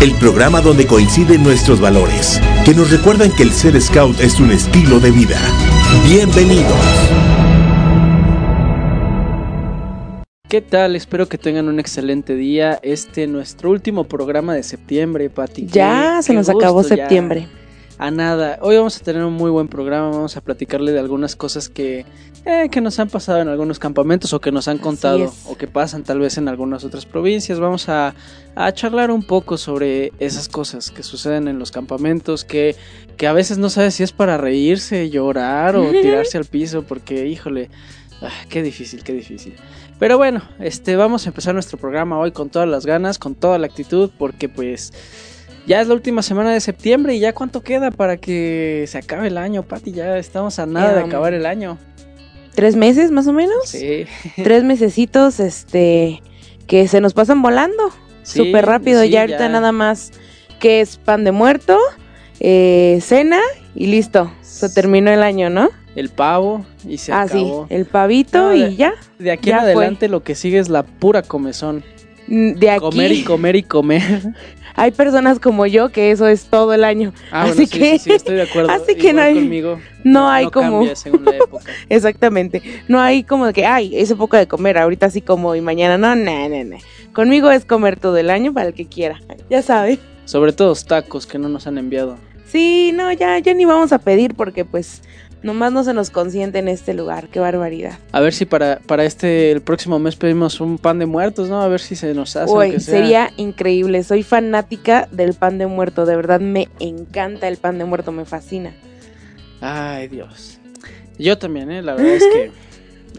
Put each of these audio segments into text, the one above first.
el programa donde coinciden nuestros valores, que nos recuerdan que el ser scout es un estilo de vida. Bienvenidos. ¿Qué tal? Espero que tengan un excelente día. Este nuestro último programa de septiembre, Pati. Ya Qué- se qué nos acabó ya. septiembre. A nada. Hoy vamos a tener un muy buen programa. Vamos a platicarle de algunas cosas que, eh, que nos han pasado en algunos campamentos o que nos han contado o que pasan tal vez en algunas otras provincias. Vamos a, a charlar un poco sobre esas cosas que suceden en los campamentos, que, que a veces no sabes si es para reírse, llorar o tirarse al piso, porque híjole, ah, qué difícil, qué difícil. Pero bueno, este, vamos a empezar nuestro programa hoy con todas las ganas, con toda la actitud, porque pues ya es la última semana de septiembre y ya cuánto queda para que se acabe el año, Pati. Ya estamos a nada de acabar el año. ¿Tres meses más o menos? Sí. Tres mesecitos, este, que se nos pasan volando. Sí, Súper rápido. sí, ya ahorita ya. nada más que es pan de muerto, eh, cena y listo. Se terminó el año, ¿no? El pavo y se ah, acabó. sí. El pavito No, de- y ya. De aquí ya en fue. adelante lo que sigue es la pura comezón. De aquí Comer y comer y comer. Hay personas como yo que eso es todo el año. Ah, Así bueno, que- sí, sí, estoy de acuerdo. así que no hay- conmigo. no hay como- cambia según la época. Exactamente. No hay como de que, ay, es época de comer, ahorita sí como y mañana no, no, no, no. Conmigo es comer todo el año para el que quiera. Ya sabe. Sobre todo los tacos que no nos han enviado. Sí, no, ya, ya ni vamos a pedir porque pues nomás no se nos consiente en este lugar. Qué barbaridad. A ver si para, para este, el próximo mes pedimos un pan de muertos, ¿no? A ver si se nos hace. Uy, sería increíble. Soy fanática del pan de muerto. De verdad me encanta el pan de muerto, me fascina. Ay, Dios. Yo también, ¿eh? La verdad es que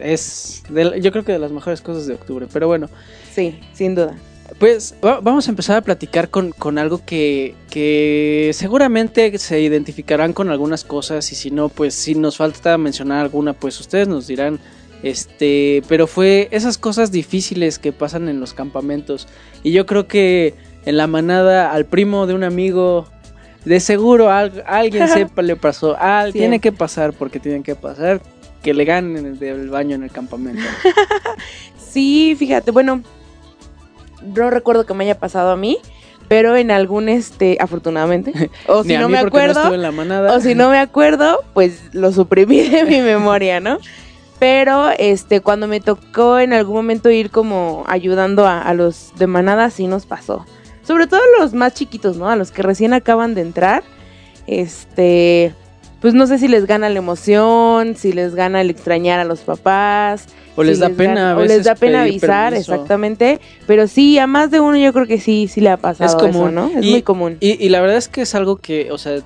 es, de yo creo que de las mejores cosas de octubre. Pero bueno, Sí, sin duda. Pues va- vamos a empezar a platicar con, con algo que, que seguramente se identificarán con algunas cosas y si no, pues si nos falta mencionar alguna, pues ustedes nos dirán. Este, pero fue esas cosas difíciles que pasan en los campamentos. Y yo creo que en la manada al primo de un amigo, de seguro al- alguien sepa le pasó. Ah, Sí. tiene que pasar porque tienen que pasar. Que le ganen el del baño en el campamento. Sí, fíjate, bueno, no recuerdo que me haya pasado a mí, pero en algún, este, afortunadamente, o si no me no acuerdo, en la o si no me acuerdo, pues lo suprimí de mi memoria, ¿no? Pero, este, cuando me tocó en algún momento ir como ayudando a, a los de manada, sí nos pasó. Sobre todo a los más chiquitos, ¿no? A los que recién acaban de entrar, este... Pues no sé si les gana la emoción, si les gana el extrañar a los papás, O les da pena a o les da pena avisar, permiso. exactamente. Pero sí, a más de uno yo creo que sí, sí le ha pasado Es común. eso, ¿no? Es Y- muy común. Y, y la verdad es que es algo que, o sea,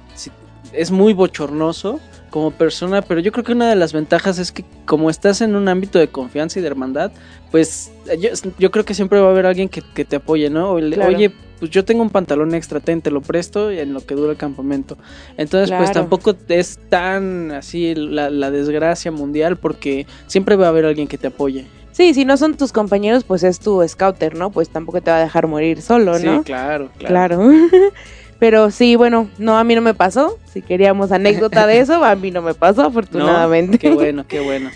es muy bochornoso como persona, pero yo creo que una de las ventajas es que como estás en un ámbito de confianza y de hermandad, pues yo, yo creo que siempre va a haber alguien que, que te apoye, ¿no? O Claro. Oye, pues yo tengo un pantalón extra, ten, te lo presto en lo que dura el campamento. Entonces, pues tampoco es tan así la, la desgracia mundial porque siempre va a haber alguien que te apoye. Sí, si no son tus compañeros, pues es tu scouter, ¿no? Pues tampoco te va a dejar morir solo, Sí, ¿no? claro, claro. Claro. Pero sí, bueno, no, a mí no me pasó. Si queríamos anécdota de eso, a mí no me pasó, No, afortunadamente. qué bueno, qué bueno.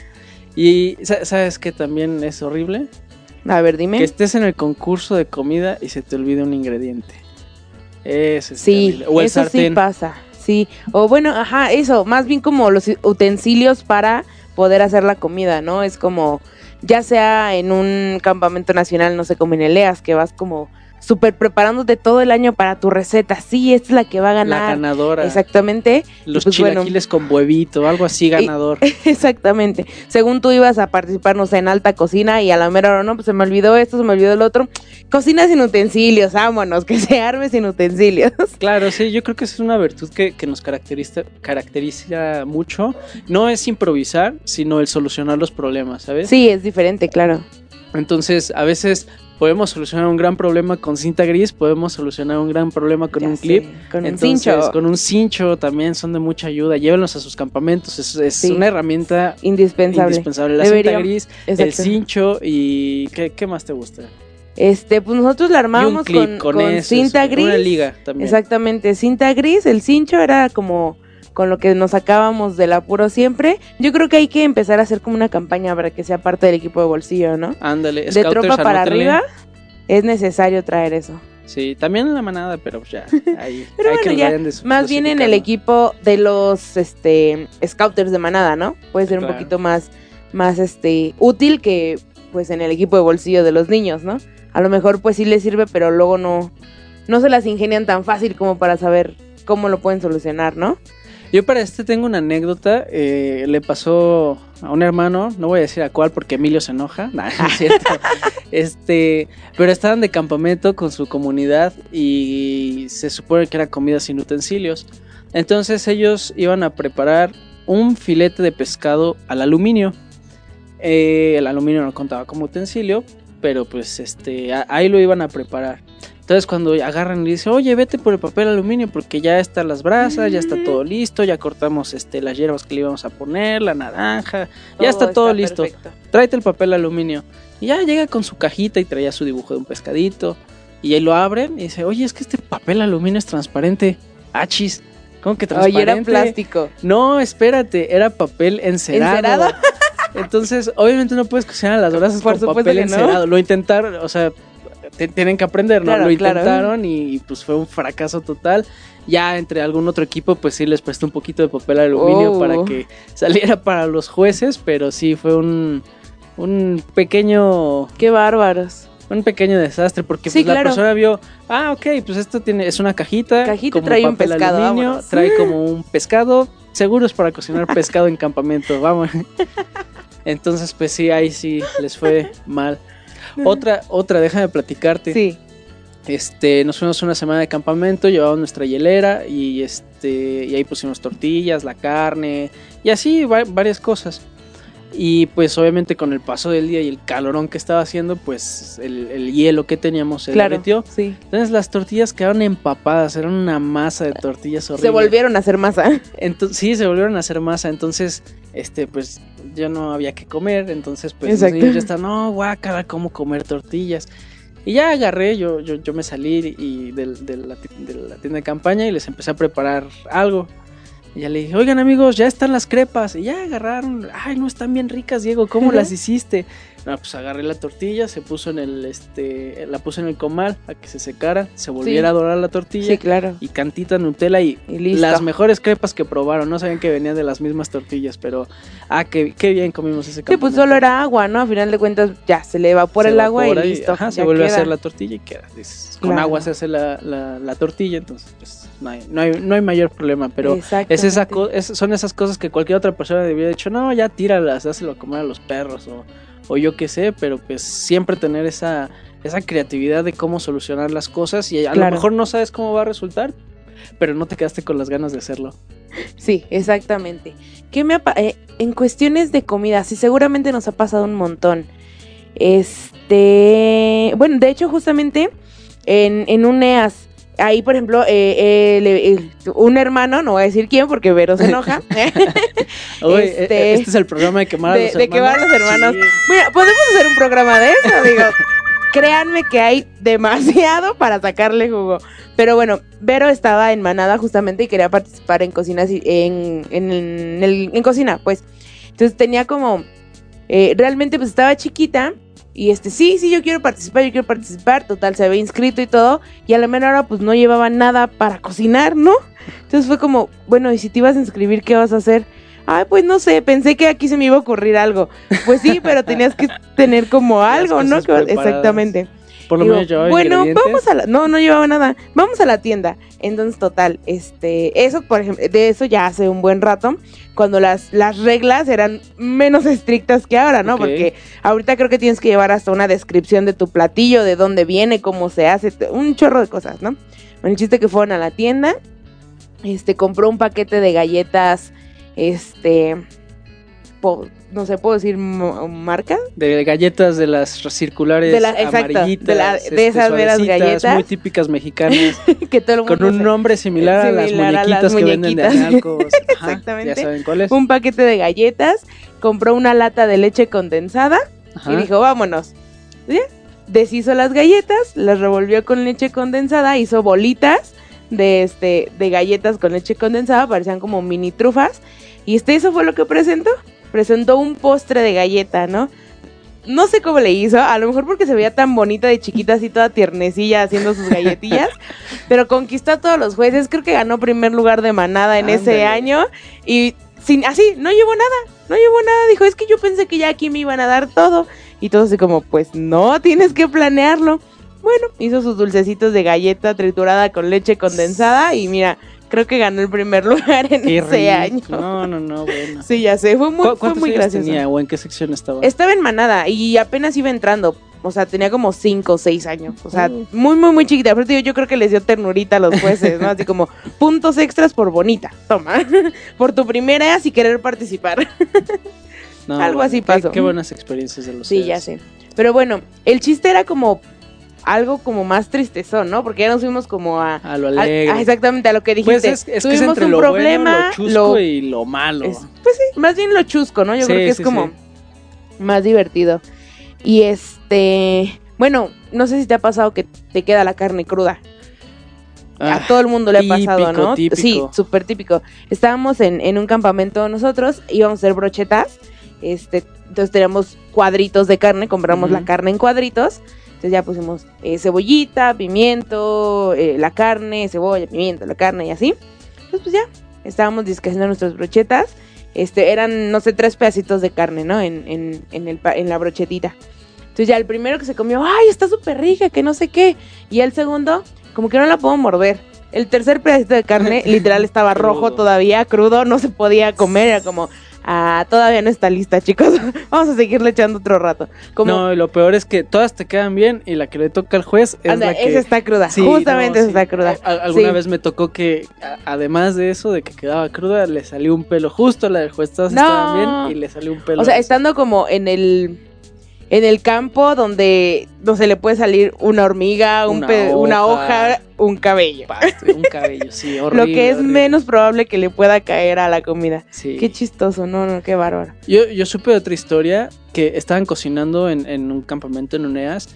Y sa- sabes que también es horrible A ver, dime. que estés en el concurso de comida y se te olvide un ingrediente. Ese es Sí, terrible. O el eso sí pasa. Sí. O bueno, ajá, eso, más bien como los utensilios para poder hacer la comida, ¿no? Es como, ya sea en un campamento nacional, no sé, como en Eleas, que vas como súper preparándote todo el año para tu receta. Sí, esta es la que va a la ganar. ganadora. Exactamente. Los pues, bueno. chilaquiles con huevito, algo así ganador. Exactamente. Según tú ibas a participar, no sé, en alta cocina y a la mera hora, no, pues se me olvidó esto, se me olvidó el otro. Cocina sin utensilios, vámonos, que se arme sin utensilios. Claro, sí, yo creo que esa es una virtud que, que nos caracteriza, caracteriza mucho. No es improvisar, sino el solucionar los problemas, ¿sabes? Sí, es diferente, claro. Entonces, a veces podemos solucionar un gran problema con cinta gris, podemos solucionar un gran problema con Ya un sé, clip. con un Entonces, cincho. con un cincho también son de mucha ayuda. Llévenlos a sus campamentos, es, es Sí. una herramienta Indispensable. indispensable. La Debería- cinta gris, el Exacto. cincho y ¿qué, qué más te gusta? Este, pues nosotros la un armábamos clip con, con, con eso, cinta gris. Una liga también. Exactamente, cinta gris, el cincho era como con lo que nos sacábamos del apuro siempre. Yo creo que hay que empezar a hacer como una campaña para que sea parte del equipo de bolsillo, ¿no? Ándale, De Scouters, tropa para anótenle. arriba es necesario traer eso. Sí, también en la manada, pero pues ya. Ahí, Pero hay bueno, que ya, vayan des- Más bien en el equipo de los este scouters de manada, ¿no? Puede ser un poquito más más este útil que pues en el equipo de bolsillo de los niños, ¿no? A lo mejor pues sí les sirve, pero luego no no se las ingenian tan fácil como para saber cómo lo pueden solucionar, ¿no? Yo para este tengo una anécdota. eh, le pasó a un hermano, no voy a decir a cuál porque Emilio se enoja. Nah, no es cierto. este, pero estaban de campamento con su comunidad y se supone que era comida sin utensilios. Entonces ellos iban a preparar un filete de pescado al aluminio. Eh, el aluminio no contaba como utensilio, pero pues este ahí lo iban a preparar. Entonces cuando agarran y dicen, oye, vete por el papel aluminio porque ya están las brasas, ya está todo listo, ya cortamos este las hierbas que le íbamos a poner, la naranja, ya está todo listo. perfecto. Tráete el papel aluminio. Y ya llega con su cajita y traía su dibujo de un pescadito. Y ahí lo abren y dice, oye, es que este papel aluminio es transparente. Achis, ¿cómo que transparente? Oye, era plástico. No, espérate, era papel encerado. ¿Encerado? Entonces, obviamente no puedes cocinar las brasas Por con papel no. encerado. Lo intentaron, o sea, te- tienen que aprender, ¿no? Claro, Lo claro. intentaron y, pues fue un fracaso total. Ya entre algún otro equipo, pues sí les prestó un poquito de papel aluminio Oh. para que saliera para los jueces, pero sí fue un, un pequeño Qué bárbaros. un pequeño desastre porque Sí, pues, la persona vio, ah, ok, pues esto tiene es una cajita, Cajita, como trae un pescado, aluminio, vámonos. trae como un pescado, seguros para cocinar pescado en campamento, vamos. Entonces, pues sí, ahí sí les fue mal. Otra, otra, déjame platicarte. Sí. Este, nos fuimos una semana de campamento, llevamos nuestra hielera y este, y ahí pusimos tortillas, la carne y así va- varias cosas. Y pues obviamente con el paso del día y el calorón que estaba haciendo, pues el, el hielo que teníamos se Claro. derritió. Sí. Entonces las tortillas quedaron empapadas, eran una masa de tortillas horrible. Se volvieron a hacer masa. Entonces, sí, se volvieron a hacer masa. Entonces, este, pues ya no había que comer. Entonces, pues ya están, no, guácala, ¿cómo comer tortillas? Y ya agarré, yo, yo, yo me salí y del- de, la, de la tienda de campaña y les empecé a preparar algo. Y ya le dije, oigan amigos, ya están las crepas. Y ya agarraron, ay, no están bien ricas, Diego, ¿cómo las hiciste? No, pues agarré la tortilla, se puso en el, este, la puse en el comal a que se secara, se volviera a dorar la tortilla Sí, claro. y cantita Nutella y, Y listo. las mejores crepas que probaron. No sabían que venían de las mismas tortillas, pero ah, qué, qué bien comimos ese Sí, pues campamento. solo era agua, ¿no? A final de cuentas ya se le evapora Se el agua y evapora listo. ajá, se vuelve a hacer la tortilla y queda. dices, Con agua se hace la, la- la tortilla, entonces pues no hay, no hay, no hay mayor problema. Pero es esa es- son esas cosas que cualquier otra persona debería haber dicho, no, ya tíralas, dáselo a comer a los perros o, o yo qué sé, pero pues siempre tener esa, esa creatividad de cómo solucionar las cosas y a Claro. lo mejor no sabes cómo va a resultar, pero no te quedaste con las ganas de hacerlo. Sí, exactamente. ¿Qué me eh, en cuestiones de comida, sí, seguramente nos ha pasado un montón. Este, bueno, de hecho, justamente en, en un EAS, ahí, por ejemplo, eh, eh, le- el- un hermano, no voy a decir quién porque Vero se enoja. Oye, Este- este... es el programa de quemar a los de hermanos. quemar a los hermanos. Sí. Mira, podemos hacer un programa de eso, digo. Créanme que hay demasiado para sacarle jugo. Pero bueno, Vero estaba en Manada justamente y quería participar en cocinas y- en, en, el- en cocina, pues. Entonces tenía como. eh, realmente, pues estaba chiquita. Y este, sí, sí, yo quiero participar, yo quiero participar. Total, se había inscrito y todo. Y a la menor hora, pues no llevaba nada para cocinar, ¿no? Entonces fue como, bueno, ¿y si te ibas a inscribir, qué vas a hacer? Ay, pues no sé, pensé que aquí se me iba a ocurrir algo. Pues sí, pero tenías que tener como algo, ¿no? preparadas. Exactamente. Por lo Digo, menos llevaba bueno, vamos a la, no, no llevaba nada. Vamos a la tienda. Entonces, total, este, eso, por ejemplo, de eso ya hace un buen rato, cuando las, las reglas eran menos estrictas que ahora, ¿no? Porque ahorita creo que tienes que llevar hasta una descripción de tu platillo, de dónde viene, cómo se hace, un chorro de cosas, ¿no? Bueno, el chiste que fueron a la tienda, este, compró un paquete de galletas, este, po- no sé, puedo decir marca. De galletas de las circulares De la- exacto, amarillitas, de la- de este, esas veras galletas. muy típicas mexicanas, que todo el mundo con un nombre similar, a las muñequitas que venden de muñequitas. Analco. Ajá, Exactamente. Ya saben cuál es. un paquete de galletas, compró una lata de leche condensada Ajá. y dijo, vámonos. ¿Sí? Deshizo las galletas, las revolvió con leche condensada, hizo bolitas de este de galletas con leche condensada, parecían como mini trufas. Y este eso fue lo que presentó. Presentó un postre de galleta, ¿no? No sé cómo le hizo, a lo mejor porque se veía tan bonita de chiquita, así toda tiernecilla haciendo sus galletillas, pero conquistó a todos los jueces, creo que ganó primer lugar de manada en ese año y sin así, no llevó nada, no llevó nada, dijo, es que yo pensé que ya aquí me iban a dar todo y todo así como, pues no, tienes que planearlo. Bueno, hizo sus dulcecitos de galleta triturada con leche condensada y mira, creo que ganó el primer lugar en Qué ese rico. año. No, no, no, bueno. Sí, ya sé, fue muy, ¿Cu- fue ¿Cuántos muy gracioso. tenía o en qué sección estaba? Estaba en manada y apenas iba entrando. O sea, tenía como 5 o 6 años. O sea, muy, muy, muy chiquita. Pero digo, yo creo que les dio ternurita a los jueces, ¿no? Así como puntos extras por bonita. Toma. por tu primera y querer participar. No, algo así pasó. Qué, buenas experiencias de los sí, ya sé. Pero bueno, el chiste era como algo como más tristezón, ¿no? Porque ya nos fuimos como a... A lo a- alegre. a- exactamente a lo que dijiste. Pues es, es que es entre un lo problema, bueno, lo chusco lo- y lo malo. es- pues sí, más bien lo chusco, ¿no? Yo Sí, creo que es como sí. más divertido. Y este, bueno, no sé si te ha pasado que te queda la carne cruda. Ah, a todo el mundo le ha pasado, ¿no? típico. Sí, súper típico. Estábamos en, en un campamento nosotros, íbamos a hacer brochetas, este, entonces teníamos cuadritos de carne, compramos la carne en cuadritos, entonces ya pusimos eh, cebollita, pimiento, eh, la carne, cebolla, pimiento, la carne y así. Entonces pues ya, estábamos discutiendo nuestras brochetas, este, eran, no sé, tres pedacitos de carne, ¿no? En, en, en, el, en la brochetita. Entonces ya el primero que se comió, ay, está súper rica, que no sé qué. Y el segundo, como que no la puedo morder. El tercer pedacito de carne literal estaba rojo todavía, crudo, no se podía comer, era como, ah, todavía no está lista, chicos. Vamos a seguirle echando otro rato. Como, No, lo peor es que todas te quedan bien y la que le toca al juez es anda, la que... esa está cruda, Sí, justamente no, esa sí. está cruda. A- alguna Sí. vez me tocó que, además de eso, de que quedaba cruda, le salió un pelo justo a la del juez. Todas No. estaban bien y le salió un pelo. O sea, estando como en el en el campo donde no se le puede salir una hormiga, un Una pe- una hoja. hoja, un cabello. Pasto, un cabello, sí, Lo que es horrible. menos probable que le pueda caer a la comida. Sí. Qué chistoso, no, no, qué bárbaro. Yo, yo supe de otra historia que estaban cocinando en, en un campamento en Uneas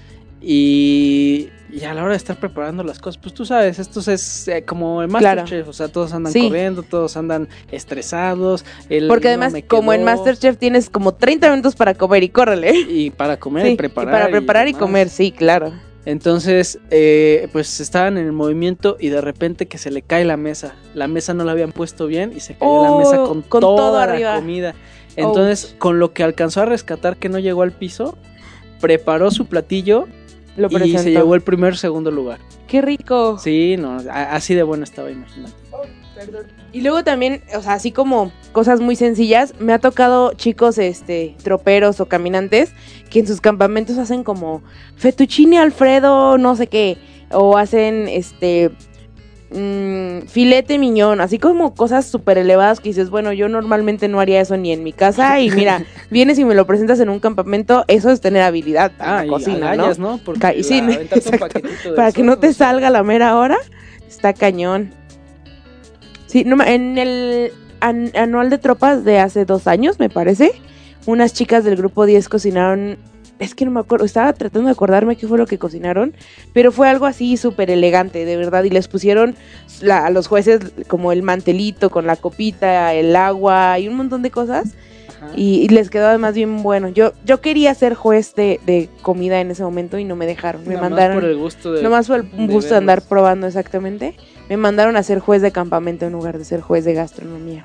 y, y a la hora de estar preparando las cosas, pues tú sabes, esto es eh, como Claro. Masterchef, o sea, todos andan Sí. corriendo, todos andan estresados. el Porque además, como en Masterchef tienes como 30 minutos para comer y córrele. Y para comer Sí, y preparar. para preparar y, comer, sí, claro. Entonces, eh, pues estaban en el movimiento y de repente que se le cae la mesa. La mesa no la habían puesto bien y se cayó Oh, la mesa con, con todo toda arriba. la comida. Entonces, con lo que alcanzó a rescatar que no llegó al piso, preparó su platillo Lo y se llevó el primer segundo lugar. Qué rico. Sí, no, así de bueno estaba, imagínate. Y luego también, o sea, así como cosas muy sencillas, me ha tocado chicos, este, troperos o caminantes que en sus campamentos hacen como fettuccine alfredo, no sé qué, o hacen, este, mm, filete miñón, así como cosas súper elevadas que dices, bueno, yo normalmente no haría eso ni en mi casa y mira, vienes y me lo presentas en un campamento, eso es tener habilidad en Ah, la cocina, ¿no? agallas, ¿no? Porque sí, un Para que no te salga la mera hora, está cañón. Sí, no, en el an- anual de tropas de hace dos años, me parece, unas chicas del grupo 10 cocinaron, es que no me acuerdo, estaba tratando de acordarme qué fue lo que cocinaron, pero fue algo así súper elegante, de verdad, y les pusieron la- a los jueces como el mantelito con la copita, el agua y un montón de cosas. Y, y les quedó además bien bueno. Yo, yo quería ser juez de, de comida en ese momento y no me dejaron. Me Nada más mandaron. por el gusto de. Nomás fue el de gusto de andar probando exactamente. Me mandaron a ser juez de campamento en lugar de ser juez de gastronomía.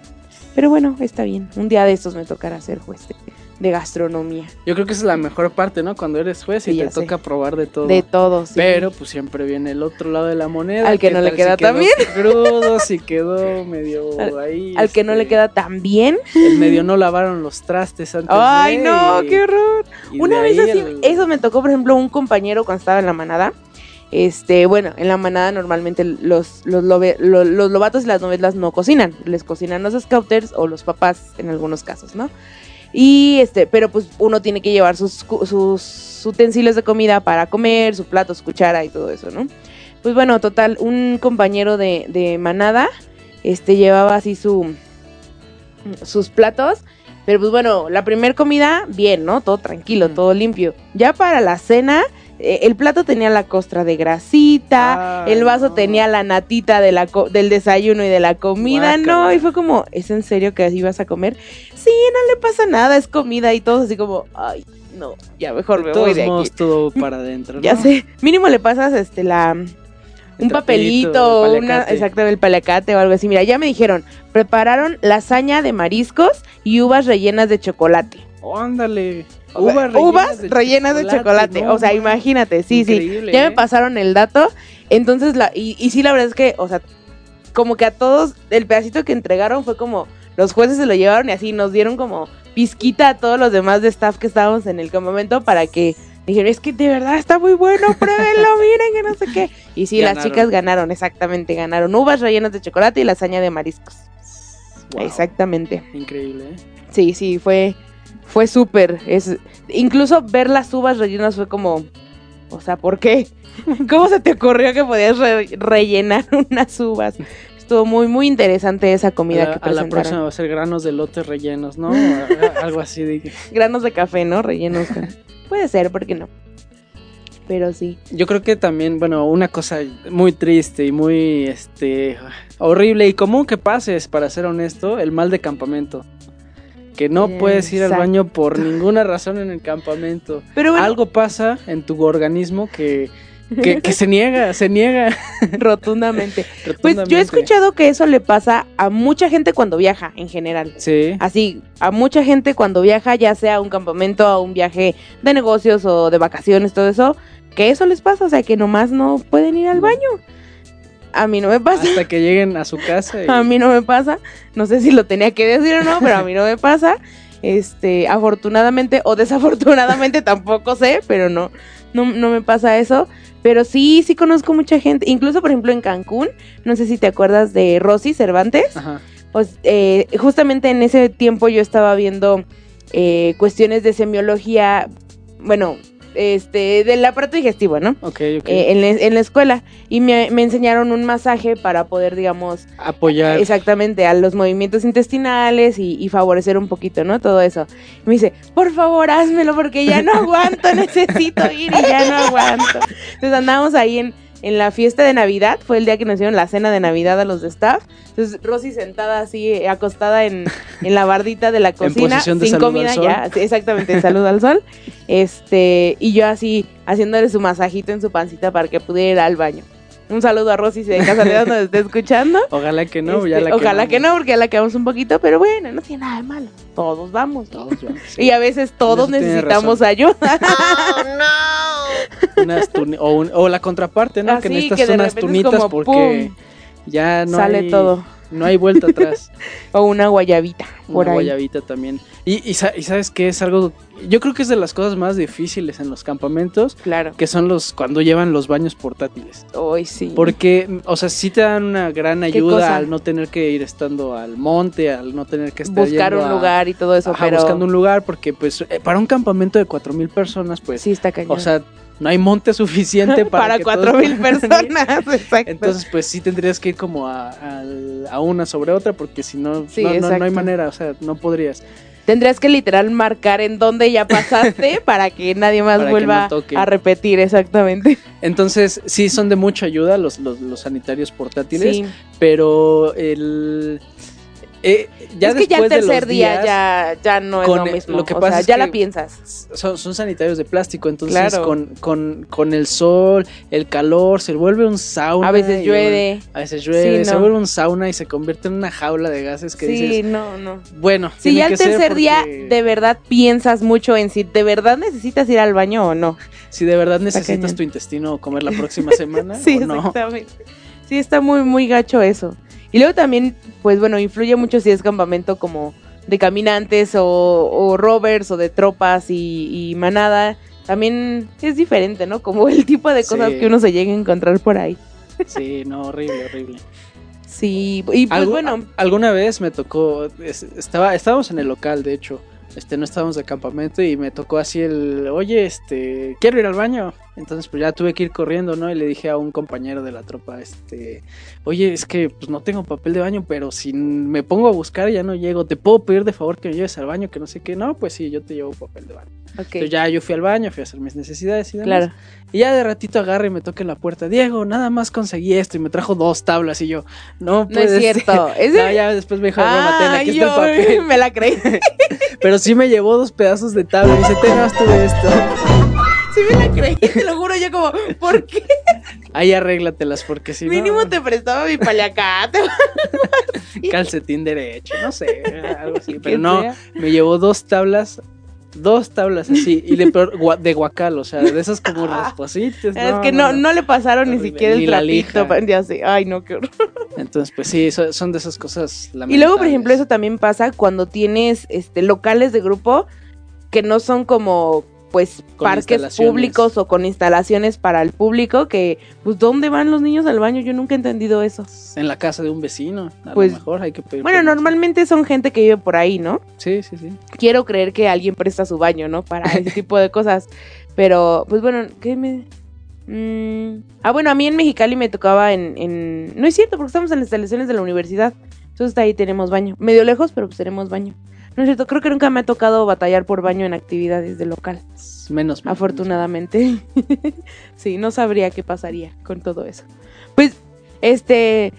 Pero bueno, está bien. Un día de estos me tocará ser juez de, de gastronomía. Yo creo que esa es la mejor parte, ¿no? Cuando eres juez y Sí, te sé. toca probar de todo. De todo, sí. Pero pues siempre viene el otro lado de la moneda. Al que ¿Qué no le queda si tan bien? Crudo, si quedó medio Al- ahí. Al que no le este, queda tan bien. El medio no lavaron los trastes antes. ¡Ay, de, no! ¡Qué horror! Una vez así, el- eso me tocó, por ejemplo, un compañero cuando estaba en la manada. Este, bueno, en la manada normalmente los, los, lobe- lo- los lobatos y las novelas no cocinan. Les cocinan los scouters o los papás en algunos casos, ¿no? Y este, pero pues uno tiene que llevar sus, utensilios de comida para comer, su plato, su cuchara y todo eso, ¿no? Pues bueno, total, un compañero de, de manada, este, llevaba así su, sus platos. Pero pues bueno, la primera comida, bien, ¿no? Todo tranquilo, Mm. todo limpio. Ya para la cena, el plato tenía la costra de grasita, el vaso no. tenía la natita de la co- del desayuno y de la comida, no, y fue como, ¿es en serio que así vas a comer? Sí, no le pasa nada, es comida y todos así como, ay, no, ya mejor me De voy de aquí. modos, todo para adentro. Ya sé, mínimo le pasas este la un papelito, el una, exactamente el palacate o algo así. Mira, ya me dijeron, prepararon lasaña de mariscos y uvas rellenas de chocolate. Oh, ándale. Uvas rellenas, de, rellenas de chocolate. no o sea, imagínate, sí, sí. Ya ¿eh? me pasaron el dato. Entonces, la, y, y sí, la verdad es que, o sea, como que a todos, el pedacito que entregaron fue como, los jueces se lo llevaron y así nos dieron como pizquita a todos los demás de staff que estábamos en el campamento para que dijeron, es que de verdad está muy bueno, pruébenlo, miren que no sé qué. Y sí, las chicas ganaron, exactamente, ganaron uvas rellenas de chocolate y lasaña de mariscos. Wow. Exactamente. Increíble, ¿eh? Sí, sí, fue, fue súper. Es, incluso ver las uvas rellenas fue como, o sea, ¿por qué? ¿Cómo se te ocurrió que podías re- rellenar unas uvas? Estuvo muy, muy interesante esa comida a, que a la presentaron. próxima va a ser granos de lote rellenos, ¿no? Algo así de... Granos de café, ¿no? Rellenos. Puede ser, ¿por qué no? Pero sí. Yo creo que también, bueno, una cosa muy triste y muy, este, horrible y común que pase es, para ser honesto, el mal de campamento. Que no puedes ir al Exacto. baño por ninguna razón en el campamento. Pero bueno, Algo pasa en tu organismo que, que, que se niega, se niega. rotundamente. Pues yo he escuchado que eso le pasa a mucha gente cuando viaja, en general. Sí. Así, a mucha gente cuando viaja, ya sea a un campamento, a un viaje de negocios o de vacaciones, todo eso, que eso les pasa, o sea, que nomás no pueden ir al baño. A mí no me pasa. Hasta que lleguen a su casa. y- A mí no me pasa. No sé si lo tenía que decir o no, pero a mí no me pasa. Este, afortunadamente o desafortunadamente tampoco sé, pero no, no, no me pasa eso. Pero sí, sí conozco mucha gente. Incluso, por ejemplo, en Cancún, no sé si te acuerdas de Rosy Cervantes. Ajá. Pues eh, justamente en ese tiempo yo estaba viendo eh, cuestiones de semiología, bueno, este, del aparato digestivo, ¿no? Ok, ok. Eh, en, la, en la escuela. Y me, me enseñaron un masaje para poder, digamos, Apoyar. exactamente a los movimientos intestinales y, y favorecer un poquito, ¿no? Todo eso. Y me dice, por favor, házmelo porque ya no aguanto, necesito ir y ya no aguanto. Entonces andábamos ahí en, en la fiesta de Navidad, fue el día que nos hicieron la cena de Navidad a los de staff. Entonces Rosy sentada así, eh, acostada en, en la bardita de la cocina, de sin comida ya, exactamente, en salud al sol. Este, y yo así haciéndole su masajito en su pancita para que pudiera ir al baño. Un saludo a Rosy si de casualidad nos está escuchando. Ojalá que no, Este, ya la ojalá que no, porque ya la quemamos un poquito, pero bueno, no tiene nada de malo. Todos vamos. ¿no? Todos vamos, sí. Y a veces todos necesitamos ayuda. Unas tuni- o, un- o la contraparte, ¿no? Así, que necesitas que de unas tunitas como porque ¡pum! ya no Sale hay, todo. No hay vuelta atrás. O una guayabita por Una ahí. guayabita también. Y, y, sa- y sabes que es algo, yo creo que es de las cosas más difíciles en los campamentos, Claro. que son los cuando llevan los baños portátiles. Hoy sí. Porque, o sea, sí te dan una gran ¿Qué ayuda al no tener que ir estando al monte, al no tener que estar Buscar yendo un a- lugar y todo eso, ajá, pero buscando un lugar, porque pues eh, para un campamento de cuatro mil personas, pues, sí está cañón. o sea, no hay monte suficiente para, cuatro mil personas, exacto. Entonces, pues sí tendrías que ir como a, una sobre otra, porque si no, Sí, no, no- no hay manera, o sea, no podrías. Tendrías que literal marcar en dónde ya pasaste para que nadie más Para vuelva no a repetir, exactamente. Entonces, sí son de mucha ayuda los, los, los sanitarios portátiles, Sí. pero el... eh, ya es que ya el tercer día días, ya, ya no es con lo mismo. lo que o pasa sea, es ya que- la piensas. son, son sanitarios de plástico, entonces Claro. con, con, con el sol, el calor, se vuelve un sauna. A veces llueve. A veces llueve, Sí, se vuelve un sauna y se convierte en una jaula de gases que Sí, dices, no, no. bueno, Si ya el tercer día de verdad piensas mucho en si de verdad necesitas ir al baño o no. si de verdad necesitas tu intestino comer la próxima semana Sí, o no. exactamente. Sí, está muy, muy gacho eso. Y luego también, pues bueno, influye mucho si es campamento como de caminantes o, o rovers o de tropas y, y manada. También es diferente, ¿no? Como el tipo de cosas Sí. que uno se llega a encontrar por ahí. Sí, no, horrible, horrible. Sí, y pues bueno, alguna vez me tocó, es- estaba, estábamos en el local, de hecho, este, no estábamos de campamento y me tocó así el, oye, este, quiero ir al baño. Entonces, pues ya tuve que ir corriendo, ¿no? Y le dije a un compañero de la tropa, este, oye, es que pues no tengo papel de baño, pero si me pongo a buscar ya no llego. ¿Te puedo pedir de favor que me lleves al baño? Que no sé qué. No, pues sí, yo te llevo papel de baño. Ok. Entonces ya yo fui al baño, fui a hacer mis necesidades y demás. Claro. Y ya de ratito agarra y me toca en la puerta. Diego, nada más conseguí esto y me trajo dos tablas. Y yo, no, No es cierto. ¿Es No, ya después me dijo, no, Matena, Ah, aquí yo está el papel. me la creí. Pero sí me llevó dos pedazos de tabla. Y dice, tengas tú esto. Sí me la creí, te lo juro, yo como, ¿por qué? Ahí arréglatelas porque si Mínimo no, te prestaba mi paliacate. calcetín derecho, no sé, algo así. Pero no, me llevó dos tablas, dos tablas así, y de, peor, gua- de guacal, o sea, de esas como raspositas. es que no, no le pasaron ni siquiera el Ni pa- Ya sé, ay no, qué horror. Entonces, pues sí, so- son de esas cosas Y luego, por lamentables. ejemplo, eso también pasa cuando tienes este locales de grupo que no son como pues Con parques públicos o con instalaciones para el público que pues dónde van los niños al baño yo nunca he entendido eso. En la casa de un vecino, a Pues, lo mejor hay que pedir. bueno permiso. normalmente son gente que vive por ahí no Sí, sí, sí. quiero creer que alguien presta su baño no para ese tipo de cosas pero pues bueno qué me Mm, ah bueno a mí en Mexicali me tocaba en, en no es cierto porque estamos en las instalaciones de la universidad entonces ahí tenemos baño. Medio lejos pero pues tenemos baño no es cierto creo que nunca me ha tocado batallar por baño en actividades de local Menos mal. afortunadamente. sí, no sabría qué pasaría con todo eso. Pues, este,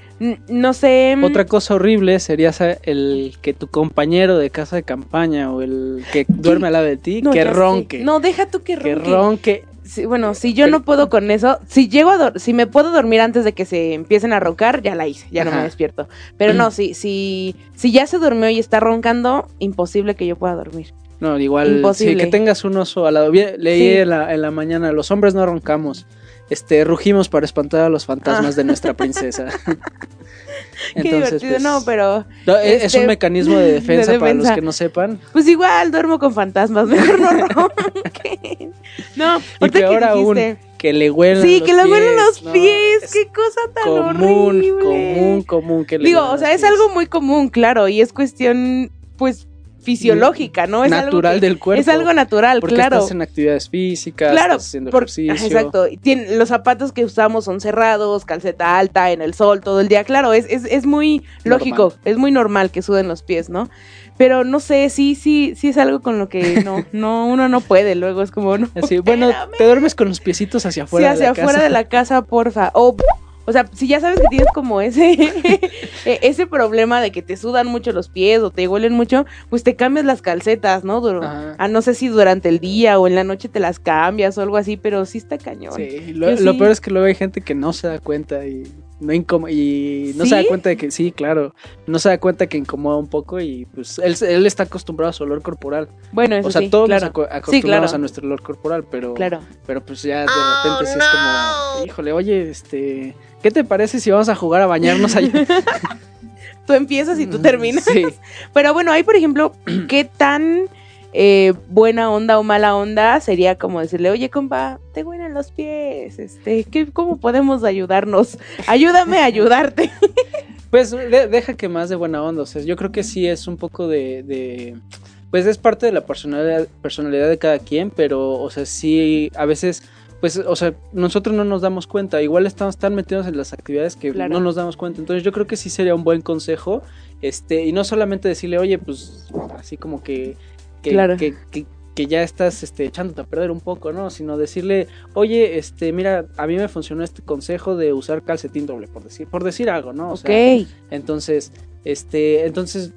no sé. mm, Otra cosa horrible sería el que tu compañero de casa de campaña o el que duerme al lado de ti, no, que sé. ronque. No, deja tú que que ronque. Bueno, si yo no puedo con eso, si llego a si me puedo dormir antes de que se empiecen a roncar, ya la hice, ya no me despierto. Pero no, si, si, si ya se durmió y está roncando, imposible que yo pueda dormir. No, igual, Imposible. sí, que tengas un oso al lado. Leí Sí. en, la, en la mañana, los hombres no roncamos, este, rugimos para espantar a los fantasmas Ah. de nuestra princesa. Qué divertido, pues, no, pero no, es, es este, un mecanismo de defensa, de para los que no sepan. pues igual duermo con fantasmas, mejor no ronquen. No, Y ahorita que peor aún, que le huelen Sí, los que le huelen los no, pies, es qué cosa tan común, horrible. común, común que le Digo, huelan o sea, es algo muy común, claro, y es cuestión, pues, fisiológica, ¿no? Es natural algo que- del cuerpo. Es algo natural, Porque claro. estás en actividades físicas, Claro, estás haciendo por- ejercicio. exacto. Los zapatos que usamos son cerrados, calceta alta, en el sol todo el día. Claro, es, es, es muy lógico, Normal. es muy normal que suden los pies, ¿no? Pero no sé, sí, sí, sí es algo con lo que no, no, uno no puede. Luego es como, no. Así, bueno, espérame. te duermes con los piecitos hacia afuera sí, hacia de la afuera casa. de la casa, porfa. O, o sea, si ya sabes que tienes como ese, e- ese problema de que te sudan mucho los pies o te huelen mucho, pues te cambias las calcetas, ¿no? Ajá. ah, no sé si durante el día o en la noche te las cambias o algo así, pero sí está cañón. Sí, lo, lo sí. peor es que luego hay gente que no se da cuenta y no y no se da cuenta de que sí, claro, no se da cuenta que incomoda un poco y pues él, él está acostumbrado a su olor corporal. Bueno, eso o sea, sí, todos claro. nos aco- acostumbramos claro. a nuestro olor corporal, pero Claro. pero pues ya de repente sí es como, híjole, oye, este, ¿qué te parece si vamos a jugar a bañarnos allá? Tú empiezas y tú terminas. Sí. Pero bueno, ahí por ejemplo, ¿qué tan eh, buena onda o mala onda sería como decirle, oye compa, te huelen los pies, este, ¿qué, ¿cómo podemos ayudarnos? Ayúdame a ayudarte. Pues de- deja que más de buena onda, o sea, yo creo que sí es un poco de, de- pues es parte de la personalidad, personalidad de cada quien, pero, o sea, sí, a veces, pues, o sea, nosotros no nos damos cuenta, igual estamos tan metidos en las actividades que Claro. no nos damos cuenta, entonces yo creo que sí sería un buen consejo, este, y no solamente decirle, oye, pues, así como que, que, Claro. que, que- que ya estás este, echándote a perder un poco, ¿no? Sino decirle, oye, este, mira, a mí me funcionó este consejo de usar calcetín doble, por decir, por decir algo, ¿no? O sea, entonces, este, entonces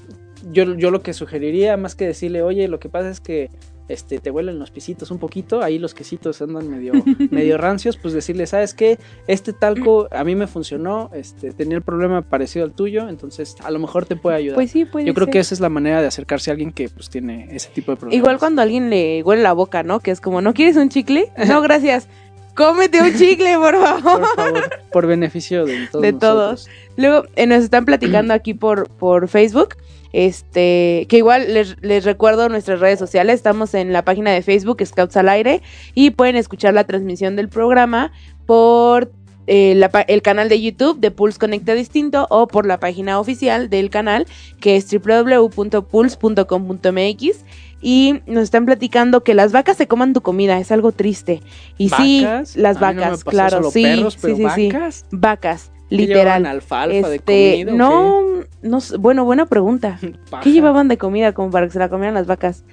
yo, yo lo que sugeriría, más que decirle, oye, lo que pasa es que este, te huelen los pisitos un poquito, ahí los quesitos andan medio, medio rancios, pues decirle, ¿sabes qué? Este talco a mí me funcionó, este, tenía el problema parecido al tuyo, entonces a lo mejor te puede ayudar. Pues sí, puede yo creo ser. que esa es la manera de acercarse a alguien que pues tiene ese tipo de problemas. Igual cuando a alguien le huele la boca, ¿no? Que es como, ¿no quieres un chicle? No, gracias. Cómete un chicle, por favor. Por favor, por beneficio de todos. De todos. Luego eh, nos están platicando aquí por, por Facebook. Este, que igual les, les recuerdo nuestras redes sociales. Estamos en la página de Facebook, Scouts al Aire. Y pueden escuchar la transmisión del programa por eh, la el canal de YouTube de Pulse Conecta Distinto o por la página oficial del canal que es www.pulse.com.mx y nos están platicando que las vacas se coman tu comida, es algo triste. Y sí, ¿Vacas? las no vacas, claro, sí, perros, sí, pero sí, sí. vacas. Vacas, ¿Qué llevaban, literal. alfalfa de Este, comida? o no, no, bueno, buena pregunta. qué? Paja. ¿Qué llevaban de comida como para que se la comieran las vacas?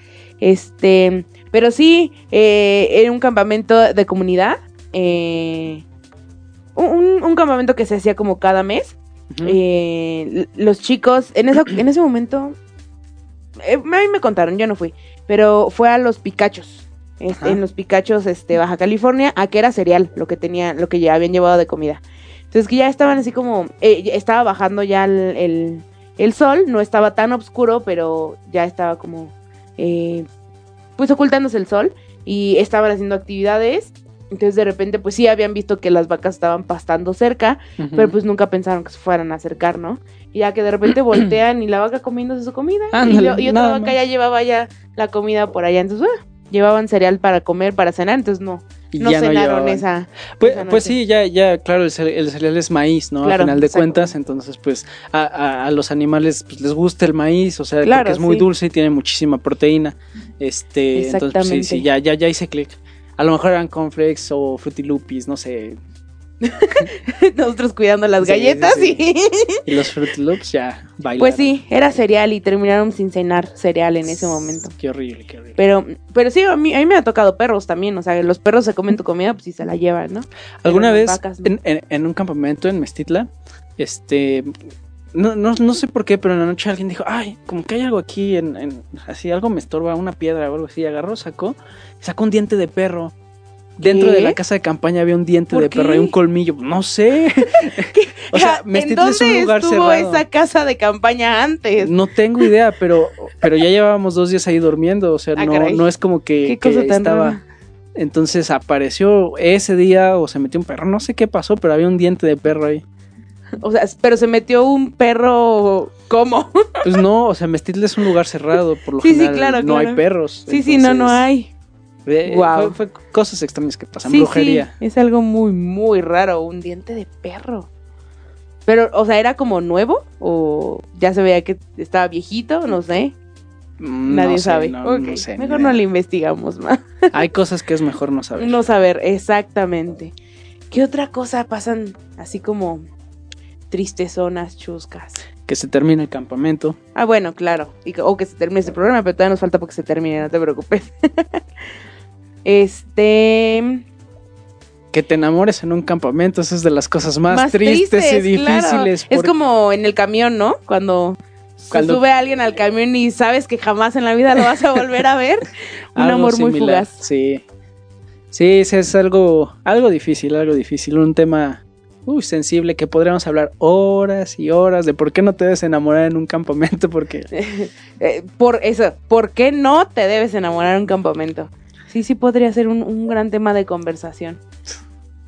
Este, pero sí, eh, era un campamento de comunidad. eh, un, un campamento que se hacía como cada mes. Eh, los chicos, en, esa- en ese momento, eh, a mí me contaron, yo no fui, pero fue a los Picachos. este, en los Picachos, este, Baja California, a que era cereal, lo que tenía, lo que ya habían llevado de comida. Entonces que ya estaban así como, eh, estaba bajando ya el, el- el sol, no estaba tan oscuro, pero ya estaba como, eh, pues ocultándose el sol y estaban haciendo actividades. Entonces de repente pues sí habían visto que las vacas estaban pastando cerca pero pues nunca pensaron que se fueran a acercar, ¿no? Y ya que de repente voltean y la vaca comiéndose su comida. y, Ándale, lo- y otra vaca más. ya llevaba ya la comida por allá. Entonces, bueno, llevaban cereal para comer, para cenar. Entonces no, Y no ya cenaron llevaban. esa. Pues, esa pues sí, ya, ya, claro, el el cereal es maíz, ¿no? Claro, Al final de exacto. cuentas, entonces, pues, a, a- a los animales pues, les gusta el maíz, o sea, Claro, porque es muy sí. dulce y tiene muchísima proteína. Este, entonces, pues, sí, sí, ya, ya, ya hice clic. A lo mejor eran cornflakes o frutilupis, no sé. Nosotros cuidando las Sí, galletas sí, y... Y los frutilupis ya bailaron. Pues sí, era cereal y terminaron sin cenar cereal en ese momento. Qué horrible, qué horrible. Pero, pero sí, a mí, a mí me ha tocado perros también. O sea, los perros se comen tu comida, pues sí se la llevan, ¿no? ¿Alguna Pero vez las vacas no. en, en- en un campamento en Mestitla, este, no, no, no sé por qué, pero en la noche alguien dijo, ay, como que hay algo aquí, en, en- así algo me estorba, una piedra o algo así, agarró, sacó, sacó un diente de perro. Dentro de la casa de campaña había un diente ¿Por de perro y un colmillo, no sé. o sea, ¿En Mestitla es un lugar estuvo cerrado. esa casa de campaña antes? No tengo idea, pero, pero ya llevábamos dos días ahí durmiendo, o sea, Ah, no, caray. no es como que, Qué que estaba... rara. Entonces apareció ese día o se metió un perro, no sé qué pasó, pero había un diente de perro ahí. O sea, pero se metió un perro. ¿Cómo? Pues no, o sea, Mestitla es un lugar cerrado, por lo Sí, sí, general claro, no claro. hay perros. Sí, sí, no, no hay. Eh, Guau. fue, fue cosas extrañas que pasan, Sí, brujería. sí, es algo muy, muy raro. Un diente de perro. Pero, o sea, ¿era como nuevo? ¿O ya se veía que estaba viejito? No sé. Mm, Nadie no sé, sabe. no, Ok, no sé, ni Mejor no le investigamos más. Hay cosas que es mejor no saber. No saber, exactamente. ¿Qué otra cosa pasan así como tristezonas, chuscas? Que se termine el campamento. Ah, bueno, claro. Y o que se termine este programa, pero todavía nos falta porque se termine, no te preocupes. este. Que te enamores en un campamento, esa es de las cosas más, Más tristes, y claro. difíciles. Es como en el camión, ¿no? Cuando, sube alguien al camión y sabes que jamás en la vida lo vas a volver a ver. Un algo amor muy similar, fugaz. Sí. Sí, es algo, algo difícil, algo difícil. Un tema uy, sensible que podríamos hablar horas y horas de por qué no te debes enamorar en un campamento. Porque Eh, por eso, ¿por qué no te debes enamorar en un campamento? Sí, sí podría ser un, un gran tema de conversación.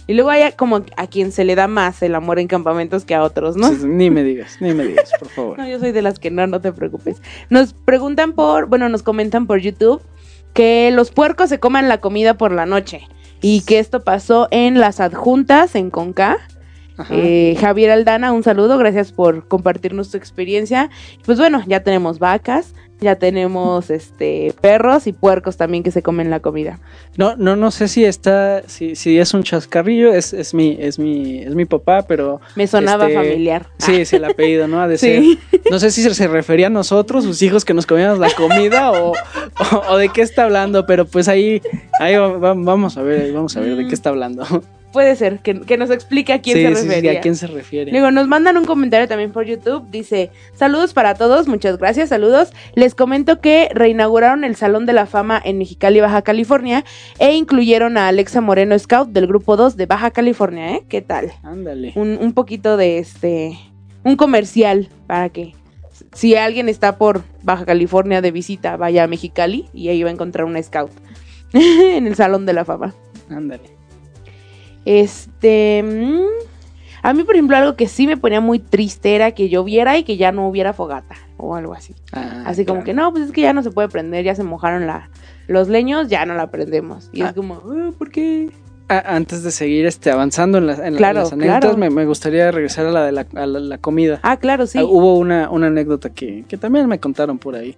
Y luego hay como a quien se le da más el amor en campamentos que a otros, ¿no? ni me digas, ni me digas, por favor. No, yo soy de las que no, no te preocupes. Nos preguntan por, bueno, nos comentan por YouTube que los puercos se coman la comida por la noche y que esto pasó en las adjuntas en Conca. Eh, Javier Aldana, un saludo, gracias por compartirnos tu experiencia. Pues bueno, ya tenemos vacas, ya tenemos este perros y puercos también que se comen la comida. No, no, no sé si está, si, si es un chascarrillo, es, es mi, es mi, es mi papá, pero Me sonaba Este, familiar. sí, es el apellido, ¿no? Ha de ser. Sí. No sé si se- se refería a nosotros, sus hijos que nos comíamos la comida o, o, o de qué está hablando, pero pues ahí, ahí va- va- vamos a ver, vamos a ver de qué está hablando. Puede ser que, que nos explique a quién sí, se sí, sí, a quién se refiere. Luego nos mandan un comentario también por YouTube. Dice: Saludos para todos, muchas gracias, saludos. Les comento que reinauguraron el Salón de la Fama en Mexicali, Baja California, e incluyeron a Alexa Moreno Scout del grupo 2 de Baja California, ¿eh? ¿Qué tal? Ándale. Un, un poquito de este. Un comercial para que. Si alguien está por Baja California de visita, vaya a Mexicali y ahí va a encontrar una scout en el Salón de la Fama. Ándale. Este. mm, a mí, por ejemplo, algo que sí me ponía muy triste era que lloviera y que ya no hubiera fogata o algo así. Ah, así como que no, pues es que ya no se puede prender, ya se mojaron la, los leños, ya no la prendemos. Y Ah. es como, "Ah, ¿por qué? antes de seguir este, avanzando en, la- en Claro, las anécdotas, claro. me, me gustaría regresar a la de la, a la- la comida. Ah, claro, sí. Ah, hubo una, una anécdota que, que también me contaron por ahí.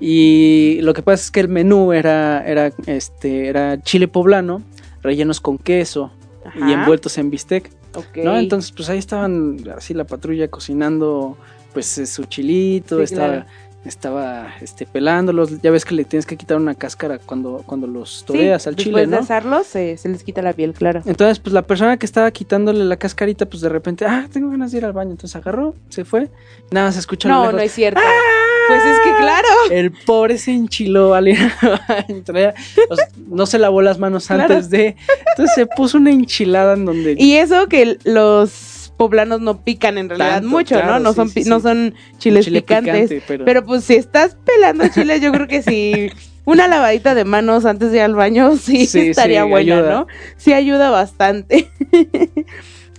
Y lo que pasa es que el menú era, era, este, era chile poblano, rellenos con queso y envueltos en bistec. Ok. ¿no? Entonces, pues ahí estaban así la patrulla cocinando pues eh, su chilito, Sí, estaba, claro. estaba este, pelándolos. Ya ves que le tienes que quitar una cáscara cuando, cuando los Sí, toreas al después chile, de ¿no? asarlos se, se les quita la piel, claro. Entonces, pues la persona que estaba quitándole la cascarita, pues de repente, ah, tengo ganas de ir al baño. Entonces agarró, se fue. Nada, más se escucha No, no es cierto. ¡Ah! Pues es que claro. El pobre se enchiló traía- o sea, no se lavó las manos Claro. antes de. Entonces se puso una enchilada en donde. Y eso que los poblanos no pican en realidad Tanto, mucho, claro, ¿no? No sí, son, sí, pi- sí. no son chiles chile picantes. picante, pero, Pero pues si estás pelando chiles, yo creo que sí. Una lavadita de manos antes de ir al baño sí, estaría buena, ayuda. ¿no? Sí ayuda bastante.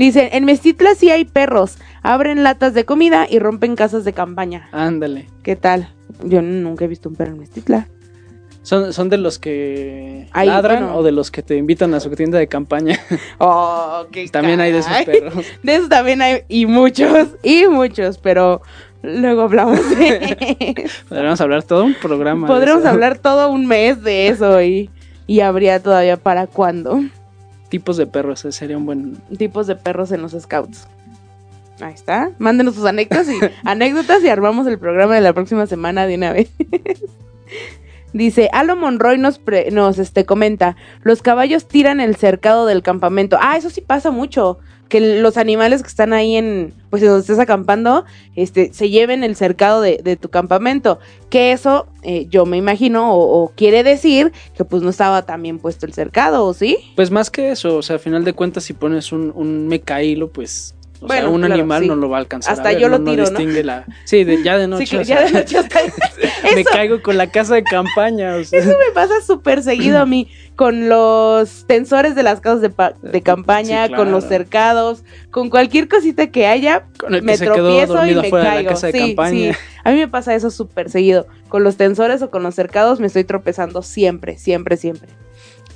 Dice, en Mestitla sí hay perros. Abren latas de comida y rompen casas de campaña. ándale. ¿Qué tal? Yo nunca he visto un perro en Mestitla. ¿Son, ¿Son de los que Ay, ladran bueno. o de los que te invitan a su tienda de campaña? Oh, qué También hay de esos perros. De esos también hay, y muchos, y muchos, pero luego hablamos de Podríamos hablar todo un programa. eso. hablar todo un mes de eso y, y habría todavía para cuándo. Tipos de perros, ese sería un buen. Tipos de perros en los scouts. Ahí está. Mándenos sus anécdotas y anécdotas y armamos el programa de la próxima semana de una vez. Dice, Alo Monroy nos, pre- nos este, comenta, los caballos tiran el cercado del campamento. Ah, eso sí pasa mucho, que los animales que están ahí en, pues donde estés acampando, este, se lleven el cercado de, de tu campamento. Que eso, eh, yo me imagino, o, o quiere decir que pues no estaba tan bien puesto el cercado, ¿o sí? Pues más que eso, o sea, al final de cuentas, si pones un, un mecaílo, pues. O sea, Bueno, un claro, animal sí. no lo va a alcanzar. a Hasta ver, yo lo no tiro, ¿no? distingue la. Sí, de- ya de noche. sí, que o ya sea, de noche me caigo con la casa de campaña. O sea, Eso me pasa súper seguido a mí, con los tensores de las casas de, pa- de campaña, Sí, claro. con los cercados, con cualquier cosita que haya, con el que me se quedó tropiezo y me de caigo. la casa de Sí, campaña. sí. A mí me pasa eso súper seguido. Con los tensores o con los cercados me estoy tropezando siempre, siempre, siempre.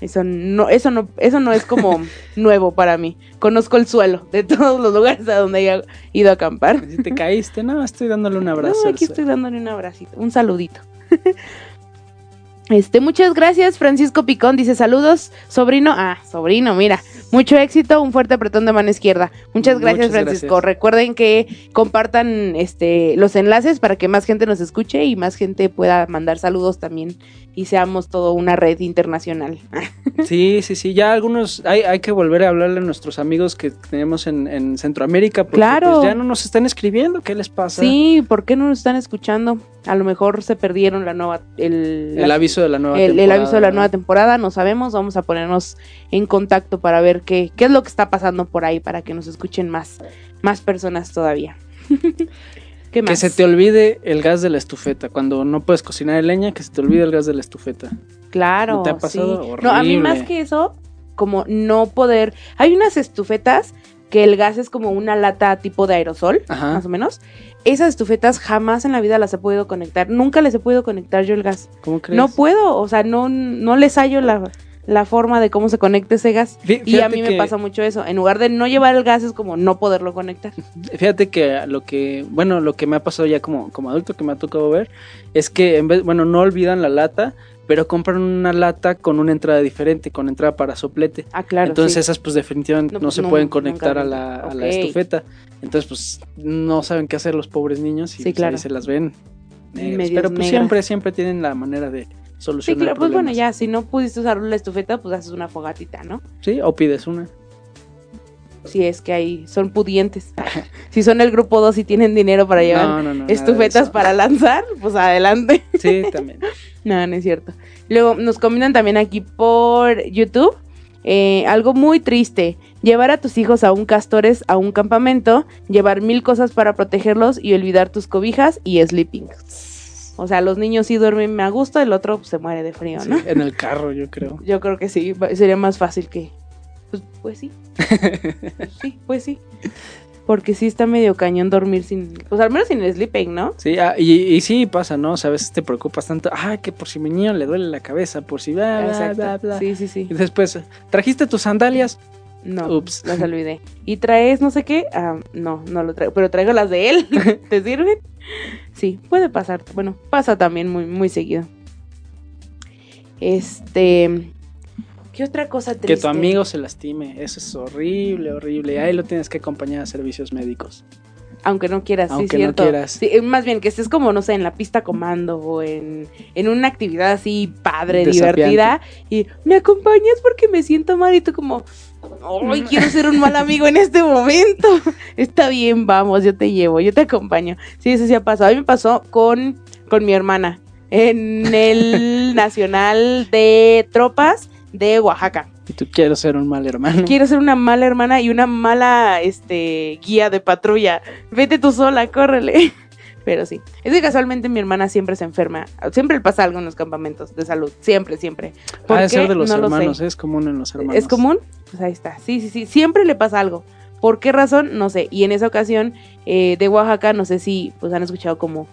Eso no, eso no, eso no es como nuevo para mí. Conozco el suelo de todos los lugares a donde he ido a acampar. Si te caíste, no, estoy dándole un abrazo. No, aquí estoy dándole un abracito, un saludito. Este, muchas gracias, Francisco Picón. Dice saludos, sobrino. Ah, sobrino, mira. Mucho éxito, un fuerte apretón de mano izquierda. Muchas gracias, Muchas Francisco. gracias. Recuerden que compartan este los enlaces para que más gente nos escuche y más gente pueda mandar saludos también y seamos todo una red internacional. Sí, sí, sí. Ya algunos. Hay, hay que volver a hablarle a nuestros amigos que tenemos en, en Centroamérica. Porque Claro. pues, ya no nos están escribiendo. ¿Qué les pasa? Sí, ¿por qué no nos están escuchando? A lo mejor se perdieron la nueva el, El la- aviso de la nueva el, el temporada. aviso de la nueva temporada, no sabemos, vamos a ponernos en contacto para ver qué, qué es lo que está pasando por ahí, para que nos escuchen más, más personas todavía. ¿Qué más? Que se te olvide el gas de la estufeta. Cuando no puedes cocinar en leña, que se te olvide el gas de la estufeta. Claro, ¿No te ha pasado? sí. No, a mí más que eso, como no poder... Hay unas estufetas que el gas es como una lata tipo de aerosol, Ajá. más o menos. Esas estufetas jamás en la vida las he podido conectar. Nunca les he podido conectar yo el gas. ¿Cómo crees? No puedo, o sea, no, no les hallo la, la forma de cómo se conecta ese gas. Fí- Y a mí me pasa mucho eso. En lugar de no llevar el gas es como no poderlo conectar. Fíjate que lo que, bueno, lo que me ha pasado ya como, como adulto que me ha tocado ver es que en vez, bueno, no olvidan la lata, pero compran una lata con una entrada diferente, con entrada para soplete. Ah, claro. Entonces sí. esas pues definitivamente No, no, se no, pueden conectar a la, a la Ok. estufeta. Entonces pues no saben qué hacer los pobres niños y Sí, pues, claro. ahí se las ven. Pero pues negras. siempre, siempre tienen la manera de Sí, solucionar claro, pues bueno, ya, si no pudiste usar la estufeta, pues haces una fogatita, ¿no? Sí, o pides una. Si es que ahí son pudientes. si son el grupo 2 y tienen dinero para llevar No, no, no, nada de estufetas para lanzar, pues adelante. Sí, también. No, no es cierto. Luego nos comentan también aquí por YouTube. eh, algo muy triste. Llevar a tus hijos a un castores a un campamento, llevar mil cosas para protegerlos y olvidar tus cobijas y sleeping. O sea, los niños sí duermen a gusto, el otro pues, se muere de frío, Sí, ¿no? en el carro, yo creo. Yo creo que sí, sería más fácil que... Pues, pues sí. Pues sí, pues sí. Porque sí está medio cañón dormir sin, pues al menos sin el sleeping, ¿no? Sí, ah, y, y sí pasa, ¿no? O sea, a veces te preocupas tanto, ay, que por si mi niño le duele la cabeza, por si bla, bla, bla, bla. Sí, sí, sí. Y después, ¿trajiste tus sandalias? No, Ups. las olvidé. ¿Y traes no sé qué? Ah, no, no lo traigo, pero traigo las de él. ¿Te sirven? Sí, puede pasar. Bueno, pasa también muy, muy seguido. Este, ¿qué otra cosa triste? Que tu amigo se lastime, eso es horrible, horrible. Ahí lo tienes que acompañar a servicios médicos. Aunque no quieras, Aunque sí, no cierto. quieras. Sí, eh, más bien que estés como, no sé, en la pista comando o en, en una actividad así padre, Desafiante. divertida. Y me acompañas porque me siento mal y tú como, ay, quiero ser un mal amigo en este momento. Está bien, vamos, yo te llevo, yo te acompaño. Sí, eso sí ha pasado. A mí me pasó con, con mi hermana en el Nacional de Tropas de Oaxaca. Y tú quieres ser un mal hermano. Quiero ser una mala hermana y una mala este guía de patrulla. Vete tú sola, córrele. Pero sí. Es que casualmente mi hermana siempre se enferma. Siempre le pasa algo en los campamentos de salud. Siempre, siempre. ¿Por Ha de qué? ser de los No lo sé. hermanos, es común en los hermanos. ¿Es común? Pues ahí está. Sí, sí, sí. Siempre le pasa algo. ¿Por qué razón? No sé. Y en esa ocasión eh, de Oaxaca, no sé si pues han escuchado como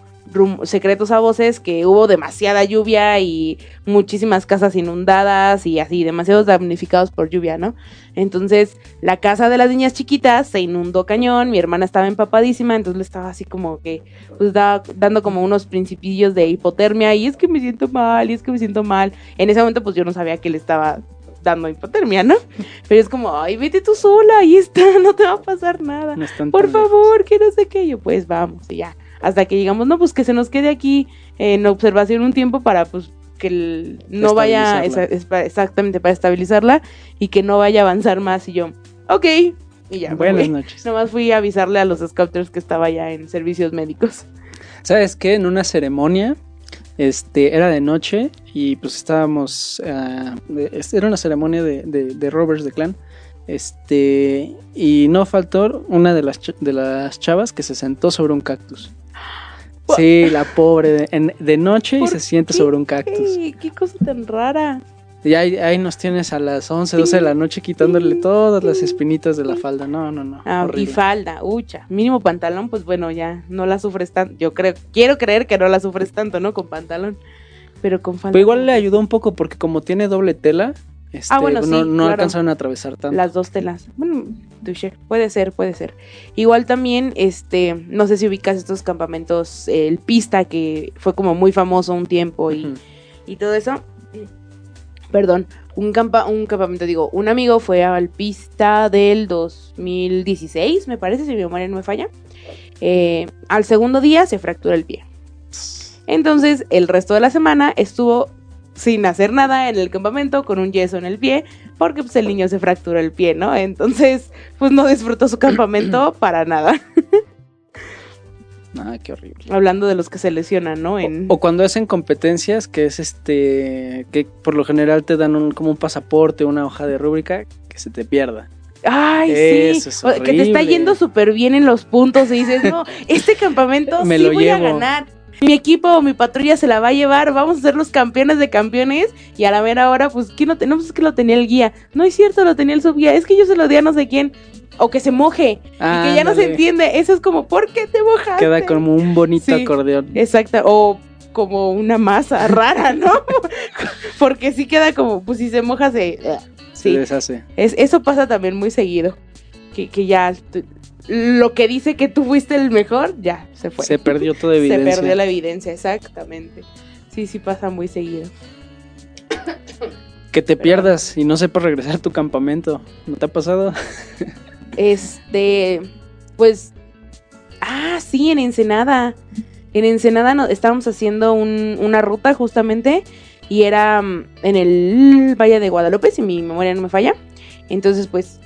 secretos a voces que hubo demasiada lluvia y muchísimas casas inundadas y así, demasiados damnificados por lluvia, ¿no? Entonces, la casa de las niñas chiquitas se inundó cañón, mi hermana estaba empapadísima, entonces le estaba así como que, pues da- dando como unos principillos de hipotermia y es que me siento mal, y es que me siento mal. En ese momento, pues yo no sabía que le estaba dando hipotermia, ¿no? Pero es como, ay, vete tú sola, ahí está, no te va a pasar nada. No Por lejos. favor, que no sé qué. Yo, pues vamos, y ya. Hasta que llegamos, no, pues que se nos quede aquí en observación un tiempo para, pues, que el- no vaya, esa- es exactamente, para estabilizarla y que no vaya a avanzar más. Y yo, ok. Y ya, Buenas fui. noches. Nomás fui a avisarle a los scouters que estaba ya en servicios médicos. ¿Sabes qué? En una ceremonia, este, era de noche y pues estábamos, ah, de- era una ceremonia de, de, de de Clan, este, y no faltó una de las, de las chavas que se sentó sobre un cactus. Sí, la pobre, de, en- de noche y ¿Por se siente qué? sobre un cactus. Qué cosa tan rara. Y ahí, ahí nos tienes a las 11, 12 de la noche quitándole todas las espinitas de la falda. No, no, no. Ah, y falda, ucha. Mínimo pantalón, pues bueno, ya no la sufres tanto. Yo creo, quiero creer que no la sufres tanto, ¿no? Con pantalón. Pero con falda. Pero igual le ayudó un poco porque como tiene doble tela, este, Ah, bueno, no, sí, no claro. alcanzaron a atravesar tanto. Las dos telas. Bueno, touché. Puede ser, puede ser. Igual también, este, no sé si ubicas estos campamentos, eh, el Pista, que fue como muy famoso un tiempo y, y todo eso. Perdón, un, campa un campamento, digo, un amigo fue al Pista del 2016, me parece, si mi memoria no me falla. Eh, al segundo día se fractura el pie. Entonces, el resto de la semana estuvo sin hacer nada en el campamento, con un yeso en el pie, porque pues el niño se fracturó el pie, ¿no? Entonces, pues no disfrutó su campamento para nada. Ah, qué horrible. Hablando de los que se lesionan, ¿no? En... O cuando hacen competencias, que es este, que por lo general te dan un, como un pasaporte, una hoja de rúbrica, que se te pierda. Ay, Eso sí. es O- que te está yendo súper bien en los puntos y dices, no, este campamento Me sí lo voy a ganar. Mi equipo o mi patrulla se la va a llevar, vamos a ser los campeones de campeones y a la mera hora, pues, ¿quién lo tenemos? Es que lo tenía el guía. No es cierto, lo tenía el subguía, es que yo se lo di a no sé quién. O que se moje y que ya no se entiende. Eso es como, ¿por qué te mojaste? Queda como un bonito Sí. acordeón. Exacto, o como una masa rara, ¿no? Porque sí queda como, pues si se moja se... Se Sí, deshace. es, eso pasa también muy seguido. Que, que ya lo que dice que tú fuiste el mejor, ya se fue. Se perdió toda Se evidencia. perdió la evidencia, exactamente. Sí, sí pasa muy seguido. Que te pierdas y no sepas regresar a tu campamento. ¿No te ha pasado? Este, pues, ah, sí, en Ensenada. En Ensenada no, estábamos haciendo un- una ruta justamente y era mm, en el Valle de Guadalupe, si mi memoria no me falla. Entonces, pues,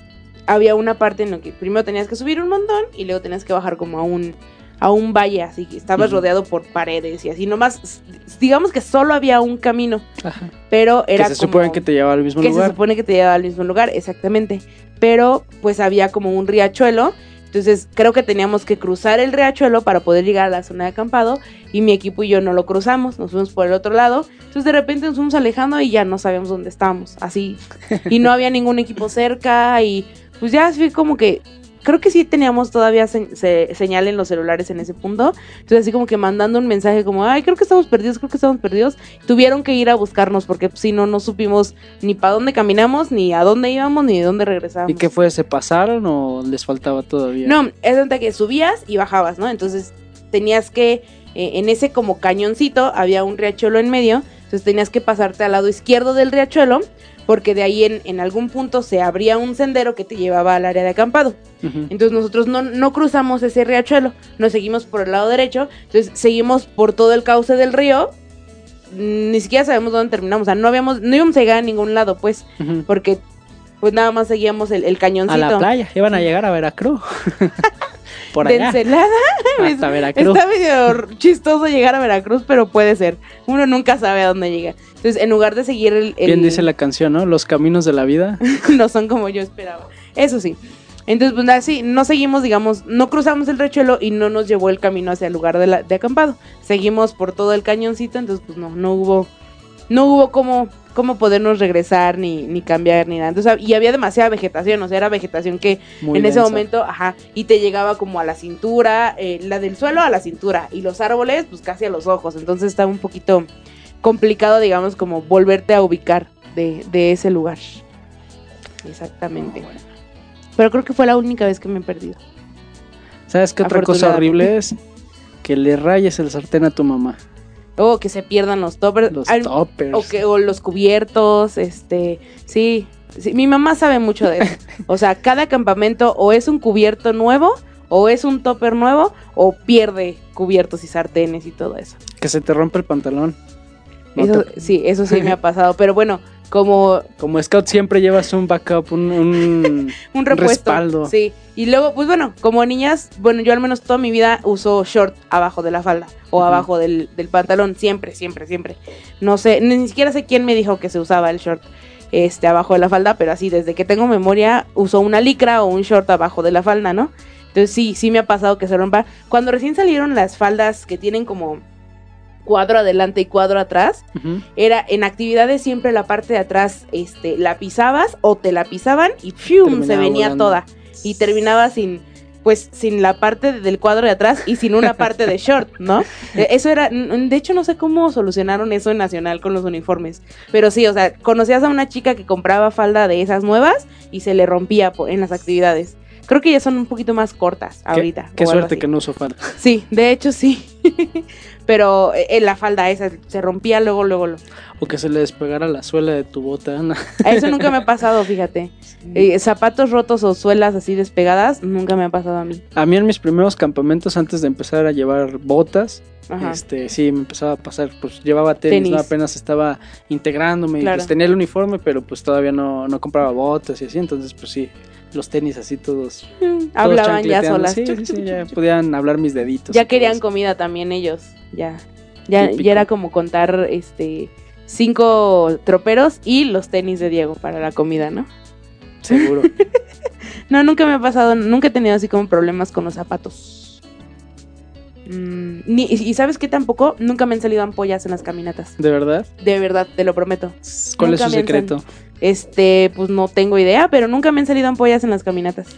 había una parte en la que primero tenías que subir un montón y luego tenías que bajar como a un a un valle, así que estabas rodeado por paredes y así nomás, digamos que solo había un camino, Ajá. pero Que era se como- supone que te lleva al mismo que se lugar. supone que te lleva al mismo lugar, exactamente. Pero pues había como un riachuelo, entonces creo que teníamos que cruzar el riachuelo para poder llegar a la zona de acampado y mi equipo y yo no lo cruzamos, nos fuimos por el otro lado. Entonces de repente nos fuimos alejando y ya no sabíamos dónde estábamos, así. Y no había ningún equipo cerca y pues ya fue como que creo que sí teníamos todavía se- se- señal en los celulares en ese punto. Entonces así como que mandando un mensaje como, ay, creo que estamos perdidos, creo que estamos perdidos. Tuvieron que ir a buscarnos porque si no, no supimos ni para dónde caminamos, ni a dónde íbamos, ni de dónde regresábamos. ¿Y qué fue? ¿Se pasaron o les faltaba todavía? No, es donde que subías y bajabas, ¿no? Entonces tenías que, eh, en ese como cañoncito había un riachuelo en medio, entonces tenías que pasarte al lado izquierdo del riachuelo, porque de ahí en, en algún punto se abría un sendero que te llevaba al área de acampado. Entonces nosotros no, no cruzamos ese riachuelo, nos seguimos por el lado derecho, entonces seguimos por todo el cauce del río, mm, ni siquiera sabemos dónde terminamos, o sea, no habíamos, no íbamos a llegar a ningún lado, pues, porque pues nada más seguíamos el, el A cañoncito. la playa, iban a llegar a Veracruz. Por de allá. Ensenada. Hasta Veracruz. Está medio chistoso llegar a Veracruz, pero puede ser. Uno nunca sabe a dónde llega. Entonces, en lugar de seguir el... el- Bien dice la canción, ¿no? Los caminos de la vida. no son como yo esperaba. Eso sí. Entonces, pues así, no seguimos, digamos, no cruzamos el rechuelo y no nos llevó el camino hacia el lugar de, la- de acampado. Seguimos por todo el cañoncito, entonces pues no, no hubo, no hubo cómo, cómo podernos regresar ni, ni cambiar ni nada. Entonces, y había demasiada vegetación, o sea, era vegetación que Muy en ese momento, ajá, y te llegaba como a la cintura, eh, la del suelo a la cintura, y los árboles, pues casi a los ojos. Entonces estaba un poquito complicado, digamos, como volverte a ubicar de, de ese lugar. Exactamente. Ah, bueno. Pero creo que fue la única vez que me he perdido. ¿Sabes qué otra cosa horrible es? Que le rayes el sartén a tu mamá. O que se pierdan los toppers. Los toppers. O, que, o los cubiertos, este, sí, sí, mi mamá sabe mucho de eso. O sea, cada campamento o es un cubierto nuevo, o es un topper nuevo, o pierde cubiertos y sartenes y todo eso. Que se te rompe el pantalón. No Eso, te- sí, eso sí me ha pasado. Pero bueno, como Como scout siempre llevas un backup, un... un- un repuesto. Respaldo. Sí. Y luego, pues bueno, como niñas, bueno, yo al menos toda mi vida uso short abajo de la falda o abajo del, del pantalón, siempre, siempre, siempre. No sé, ni, ni siquiera sé quién me dijo que se usaba el short este abajo de la falda, pero así desde que tengo memoria uso una licra o un short abajo de la falda, ¿no? Entonces sí, sí me ha pasado que se rompa. Cuando recién salieron las faldas que tienen como cuadro adelante y cuadro atrás, era en actividades siempre la parte de atrás este la pisabas o te la pisaban y ¡fium! se venía volando. toda y terminaba sin pues sin la parte del cuadro de atrás y sin una parte de short, ¿no? Eh, Eso era, de hecho no sé cómo solucionaron eso en Nacional con los uniformes, pero sí, o sea, conocías a una chica que compraba falda de esas nuevas y se le rompía en las actividades. Creo que ya son un poquito más cortas ahorita. Qué, suerte que no uso falda. Sí, de hecho sí. Pero eh, en la falda esa se rompía luego, luego, luego. O que se le despegara la suela de tu bota. ¿no? Eso nunca me ha pasado, fíjate. Eh, zapatos rotos o suelas así despegadas, nunca me ha pasado a mí. A mí en mis primeros campamentos, antes de empezar a llevar botas, Ajá. este sí, me empezaba a pasar, pues llevaba tenis, Tenis. ¿no? apenas estaba integrándome, y, pues tenía el uniforme, pero pues todavía no, no compraba botas y así, entonces pues sí, los tenis así todos. todos Hablaban ya solas. Sí, Chuc, sí, chuc, ya chuc, podían hablar mis deditos. Ya querían comida también ellos. Ya. Ya, Típico. ya era como contar este cinco troperos y los tenis de Diego para la comida, ¿no? Seguro. No, nunca me ha pasado, nunca he tenido así como problemas con los zapatos. Mm, ni, y sabes que tampoco, nunca me han salido ampollas en las caminatas. ¿De verdad? De verdad, te lo prometo. ¿Cuál es su han secreto? Este, pues no tengo idea, pero nunca me han salido ampollas en las caminatas.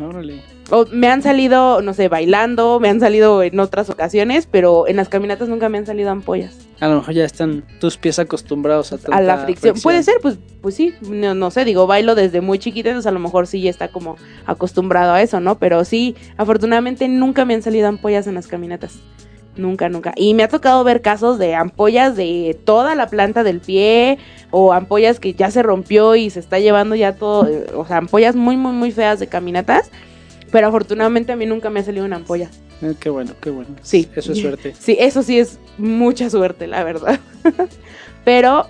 Órale. O me han salido, no sé, bailando, me han salido en otras ocasiones, pero en las caminatas nunca me han salido ampollas. A lo mejor ya están tus pies acostumbrados a, a la fricción. Puede ser, pues, pues sí, no, no sé, digo, bailo desde muy chiquita, entonces a lo mejor sí ya está como acostumbrado a eso, ¿no? Pero sí, afortunadamente nunca me han salido ampollas en las caminatas. Nunca, nunca. Y me ha tocado ver casos de ampollas de toda la planta del pie o ampollas que ya se rompió y se está llevando ya todo, o sea, ampollas muy, muy, muy feas de caminatas. Pero afortunadamente a mí nunca me ha salido una ampolla. Eh, qué bueno, qué bueno. Sí. Eso es suerte. Sí, eso sí es mucha suerte, la verdad. Pero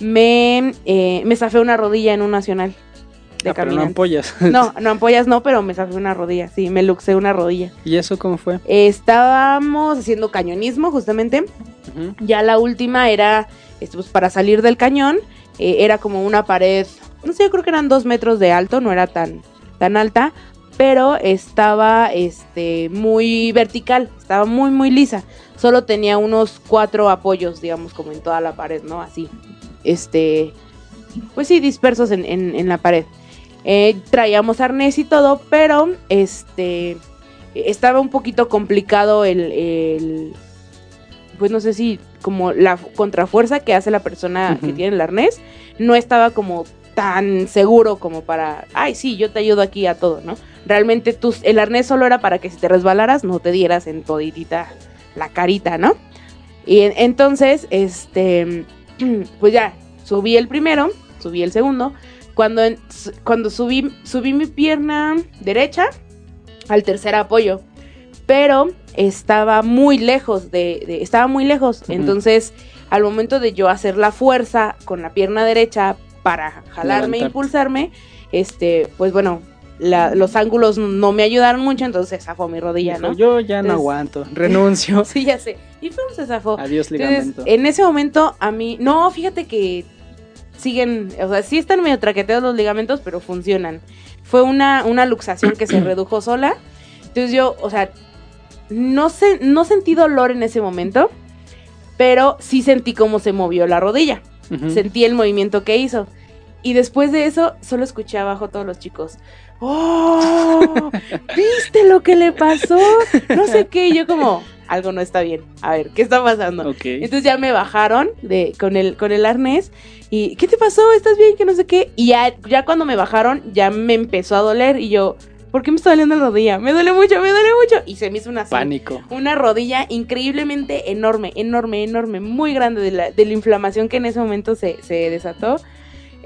me, eh, me zafé una rodilla en un nacional de Ah, pero no ampollas. No, no ampollas no, pero me zafé una rodilla, sí, me luxé una rodilla. ¿Y eso cómo fue? Estábamos haciendo cañonismo justamente. Ya la última era, este, pues, para salir del cañón, eh, era como una pared, no sé, yo creo que eran dos metros de alto, no era tan, tan alta, pero estaba este, muy vertical, estaba muy, muy lisa. Solo tenía unos cuatro apoyos, digamos, como en toda la pared, ¿no? Así, este, pues sí, dispersos en, en- en la pared. Eh, traíamos arnés y todo, pero este estaba un poquito complicado el, el, pues no sé si como la contrafuerza que hace la persona que tiene el arnés, no estaba como tan seguro como para, ay, sí, yo te ayudo aquí a todo, ¿no? Realmente el arnés solo era para que si te resbalaras no te dieras en toditita la carita, ¿no? Y entonces, este, pues ya, subí el primero, subí el segundo. Cuando, cuando subí, subí mi pierna derecha al tercer apoyo, pero estaba muy lejos de, estaba muy lejos. Entonces, al momento de yo hacer la fuerza con la pierna derecha para jalarme e impulsarme, este, pues bueno, los ángulos no me ayudaron mucho, entonces zafó mi rodilla, ¿no? Yo ya no aguanto, renuncio. sí, ya sé. Y fue se zafó. Adiós, ligamento. en ese momento, a mí, no, fíjate que siguen, o sea, sí están medio traqueteados los ligamentos, pero funcionan. Fue una, una luxación que se redujo sola. Entonces yo, o sea, no, sé, no sentí dolor en ese momento, pero sí sentí cómo se movió la rodilla. Sentí el movimiento que hizo. Y después de eso, solo escuché abajo a todos los chicos. ¡Oh! ¿Viste lo que le pasó? No sé qué. Y yo como, algo no está bien. A ver, ¿qué está pasando? Entonces ya me bajaron de, con, el, con el arnés. Y, ¿qué te pasó? ¿Estás bien? Que no sé qué. Y ya, ya cuando me bajaron, ya me empezó a doler. Y yo, ¿por qué me está doliendo la rodilla? Me duele mucho, me duele mucho. Y se me hizo una... Pánico. Una rodilla increíblemente enorme, enorme, enorme, muy grande de la, de la inflamación que en ese momento se, se desató.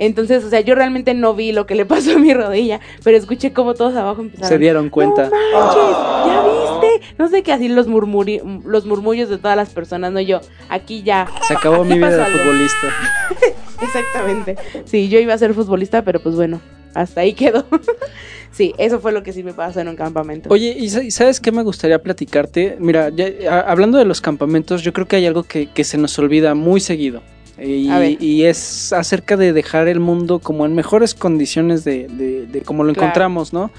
Entonces, o sea, yo realmente no vi lo que le pasó a mi rodilla, pero escuché como todos abajo empezaron. Se dieron cuenta. No manches, ¿ya viste? No sé qué así los, los murmullos de todas las personas, no yo. Aquí ya. Se acabó mi vida de futbolista. Exactamente. Sí, yo iba a ser futbolista, pero pues bueno, hasta ahí quedó. sí, eso fue lo que sí me pasó en un campamento. Oye, ¿y sabes qué me gustaría platicarte? Mira, hablando de los campamentos, yo creo que hay algo que, que se nos olvida muy seguido. Y, es acerca de dejar el mundo como en mejores condiciones de, de, como lo encontramos, ¿no?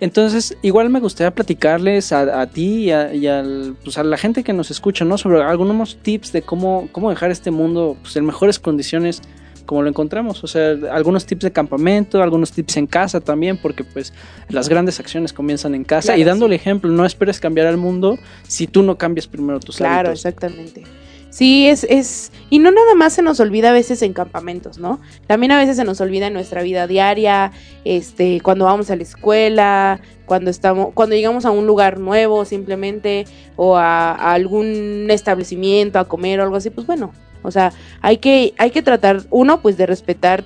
Entonces, igual me gustaría platicarles a, ti y, a, pues a la gente que nos escucha, ¿no? Sobre algunos tips de cómo, cómo dejar este mundo pues, en mejores condiciones como lo encontramos. O sea, algunos tips de campamento, algunos tips en casa también, porque pues las grandes acciones comienzan en casa. y dándole ejemplo, no esperes cambiar al mundo si tú no cambias primero tus claro, Claro, exactamente. Sí, es, es, y no nada más se nos olvida a veces en campamentos, ¿no? También a veces se nos olvida en nuestra vida diaria, este, cuando vamos a la escuela, cuando estamos, cuando llegamos a un lugar nuevo simplemente, o a, algún establecimiento a comer o algo así, pues bueno, o sea, hay que, hay que tratar, uno, pues de respetar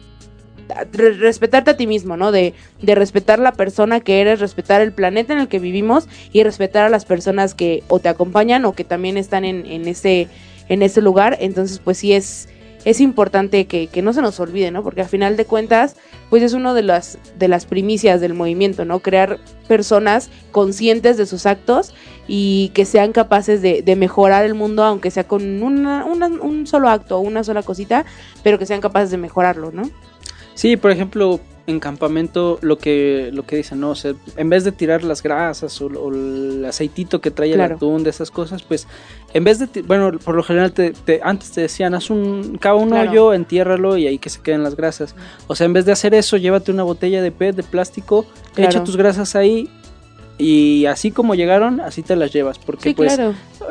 respetarte a ti mismo, ¿no? De, de, respetar la persona que eres, respetar el planeta en el que vivimos y respetar a las personas que o te acompañan o que también están en, en ese en ese lugar. Entonces, pues sí es, es importante que, no se nos olvide, ¿no? Porque a final de cuentas, pues es uno de las, de las primicias del movimiento, ¿no? Crear personas conscientes de sus actos y que sean capaces de, de mejorar el mundo, aunque sea con una, un solo acto o una sola cosita, pero que sean capaces de mejorarlo, ¿no? Sí, por ejemplo, en campamento lo que lo que dicen, no, o sea, en vez de tirar las grasas o, el aceitito que trae el atún de esas cosas, pues en vez de bueno, por lo general te, antes te decían, haz un cava un hoyo, entiérralo y ahí que se queden las grasas. O sea, en vez de hacer eso, llévate una botella de PET de plástico, echa tus grasas ahí, y así como llegaron, así te las llevas. Porque pues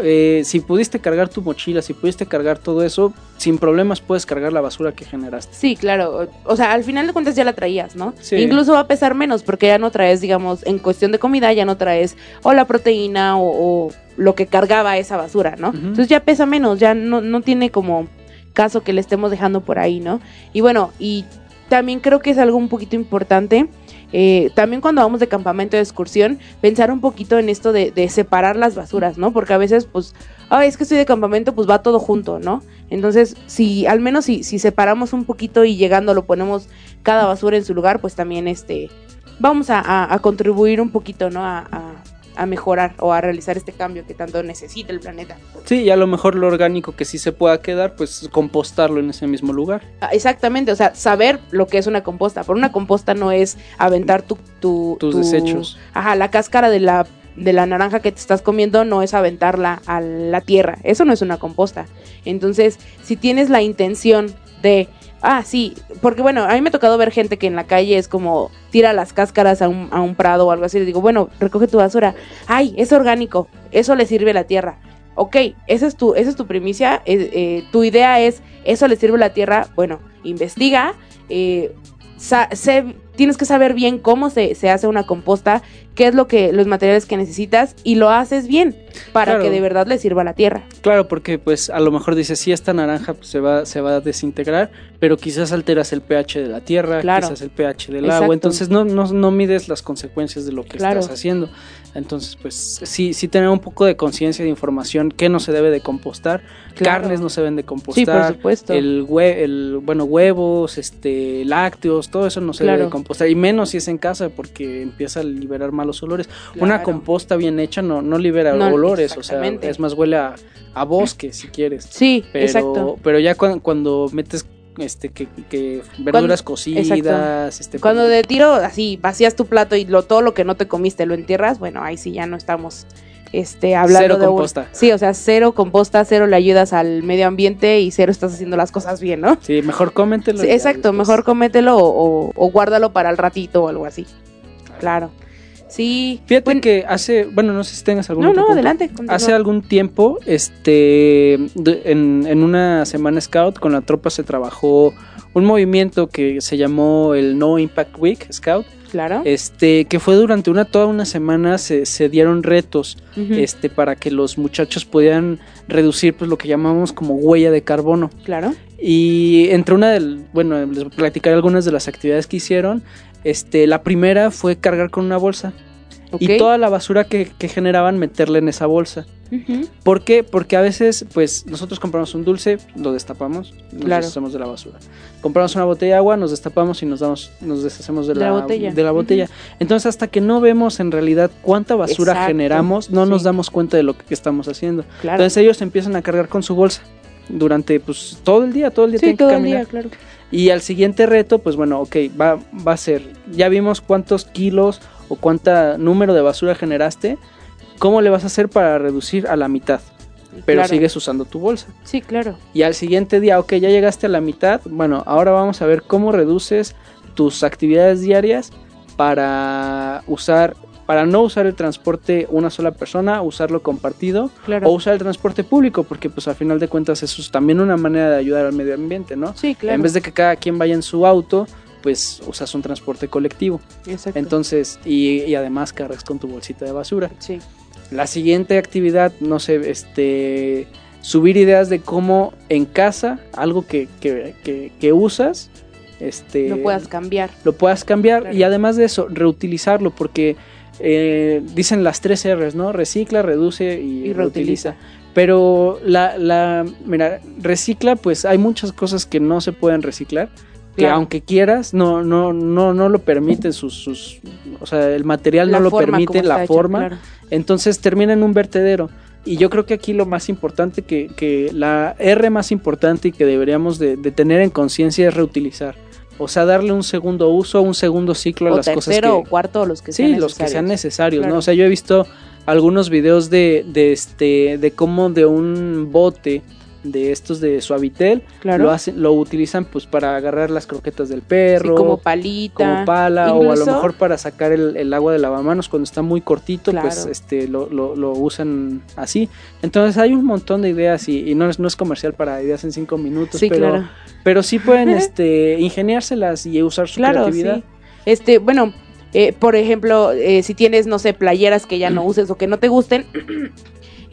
eh, si pudiste cargar tu mochila, si pudiste cargar todo eso, sin problemas puedes cargar la basura que generaste. Sí, claro. O sea, al final de cuentas ya la traías, ¿no? Incluso va a pesar menos porque ya no traes, digamos, en cuestión de comida, ya no traes o la proteína o, lo que cargaba esa basura, ¿no? Entonces ya pesa menos, ya no, no tiene como caso que le estemos dejando por ahí, ¿no? Y bueno, y también creo que es algo un poquito importante eh, también cuando vamos de campamento de excursión, pensar un poquito en esto de, separar las basuras, ¿no? Porque a veces, pues, ay, es que estoy de campamento, pues va todo junto, ¿no? Entonces, si al menos si, si separamos un poquito y llegando lo ponemos cada basura en su lugar, pues también este vamos a, contribuir un poquito, ¿no? a mejorar o a realizar este cambio que tanto necesita el planeta. Sí, y a lo mejor lo orgánico que sí se pueda quedar, pues compostarlo en ese mismo lugar. Ah, exactamente, o sea, saber lo que es una composta. Por una composta no es aventar tu, tus desechos. Ajá, la cáscara de la de la naranja que te estás comiendo no es aventarla a la tierra. Eso no es una composta. Entonces, si tienes la intención de Ah, sí, porque bueno, a mí me ha tocado ver gente que en la calle es como tira las cáscaras a un, a un prado o algo así. Le digo, bueno, recoge tu basura. Ay, es orgánico, eso le sirve a la tierra. Ok, esa es tu, esa es tu primicia. eh, eh, tu idea es, eso le sirve a la tierra. Bueno, investiga. eh, tienes que saber bien cómo se, se hace una composta, qué es lo que, los materiales que necesitas y lo haces bien para Claro. que de verdad le sirva a la tierra. Claro, porque pues a lo mejor dices, sí, esta naranja pues, se, va, se va a desintegrar, pero quizás alteras el pH de la tierra, Claro. quizás el pH del Exacto. agua, entonces no, no, no mides las consecuencias de lo que Claro. estás haciendo. Entonces, pues sí, sí tener un poco de conciencia de información, qué no se debe de compostar, carnes no se deben de Sí, por compostar, supuesto. el, hue- el bueno huevos, este lácteos, todo eso no se debe de compostar y menos si es en casa porque empieza a liberar malos olores. Una composta bien hecha no, no libera No, olores, o sea, es más huele a, a bosque si quieres. Sí, Pero, exacto. pero ya cuan- cuando, metes este que, que verduras cocidas, este Cuando de tiro así vacías tu plato y lo, todo lo que no te comiste lo entierras, bueno, ahí sí ya no estamos este, hablando Cero de un- composta. sí, o sea, cero composta, cero le ayudas al medio ambiente y cero estás haciendo las cosas bien, ¿no? Sí, mejor cómetelo. Sí, exacto, después- mejor comételo o, o- o guárdalo para el ratito o algo así. Claro. Sí. Fíjate bueno, que hace, bueno, no sé si tengas algún No, no, adelante. continúa. Hace algún tiempo, este, en, en una semana Scout con la tropa se trabajó un movimiento que se llamó el No Impact Week Scout, Claro. este, que fue durante una toda una semana se, se dieron retos, este, para que los muchachos pudieran reducir, pues, lo que llamamos como huella de carbono. Claro. Y entre una del, bueno, les platicaré algunas de las actividades que hicieron. Este, la primera fue cargar con una bolsa y toda la basura que, que generaban meterla en esa bolsa. Ujú, ¿Por qué? Porque a veces, pues, nosotros compramos un dulce, lo destapamos, nos Claro. deshacemos de la basura. Compramos una botella de agua, nos destapamos y nos damos, nos deshacemos de, De la, la botella. de la botella. Entonces, hasta que no vemos en realidad cuánta basura Exacto, generamos, no nos damos cuenta de lo que estamos haciendo. Claro. Entonces ellos empiezan a cargar con su bolsa durante, pues, todo el día, todo el día sí, tienen que todo el caminar. día, claro. Y al siguiente reto, pues bueno, ok, va, va a ser, ya vimos cuántos kilos o cuánta número de basura generaste, ¿cómo le vas a hacer para reducir a la mitad? Pero Claro. sigues usando tu bolsa. Sí, claro. Y al siguiente día, ok, ya llegaste a la mitad, bueno, ahora vamos a ver cómo reduces tus actividades diarias para usar, para no usar el transporte una sola persona, usarlo compartido Claro. o usar el transporte público, porque pues al final de cuentas eso es también una manera de ayudar al medio ambiente, ¿no? Sí, claro. En vez de que cada quien vaya en su auto, pues usas un transporte colectivo. Exacto. Entonces, y, y además cargas con tu bolsita de basura. sí. La siguiente actividad, no sé, este, subir ideas de cómo en casa, algo que, que, que- que usas, este, No puedas cambiar. lo puedas cambiar Claro. y además de eso, reutilizarlo, porque eh, dicen las tres R's, ¿no? Recicla, reduce y, Y reutiliza. reutiliza. Pero la, la, mira, recicla, pues hay muchas cosas que no se pueden reciclar. Que aunque quieras, no, no, no, no lo permiten sus, sus, o sea, el material La no lo permite, la hecho, forma, claro. entonces termina en un vertedero. Y yo creo que aquí lo más importante, que, que la R más importante y que deberíamos de, de tener en conciencia es reutilizar. O sea, darle un segundo uso, un segundo ciclo a las cosas tercero o cuarto, los que Sí, sean los que sean necesarios, Claro. ¿no? O sea, yo he visto algunos videos de, de este, de cómo de un bote de estos de Suavitel Claro. lo hacen, lo utilizan pues para agarrar las croquetas del perro, Sí, como palita. como pala o a lo mejor para sacar el, el agua de lavamanos cuando está muy cortito, pues este lo, lo, lo usan así. Entonces hay un montón de ideas y, y no, es, no es comercial para ideas en cinco minutos, Sí, pero, claro. pero sí pueden este ingeniárselas y usar su creatividad. sí. Este, bueno, eh, por ejemplo, eh, si tienes, no sé, playeras que ya no uses o que no te gusten,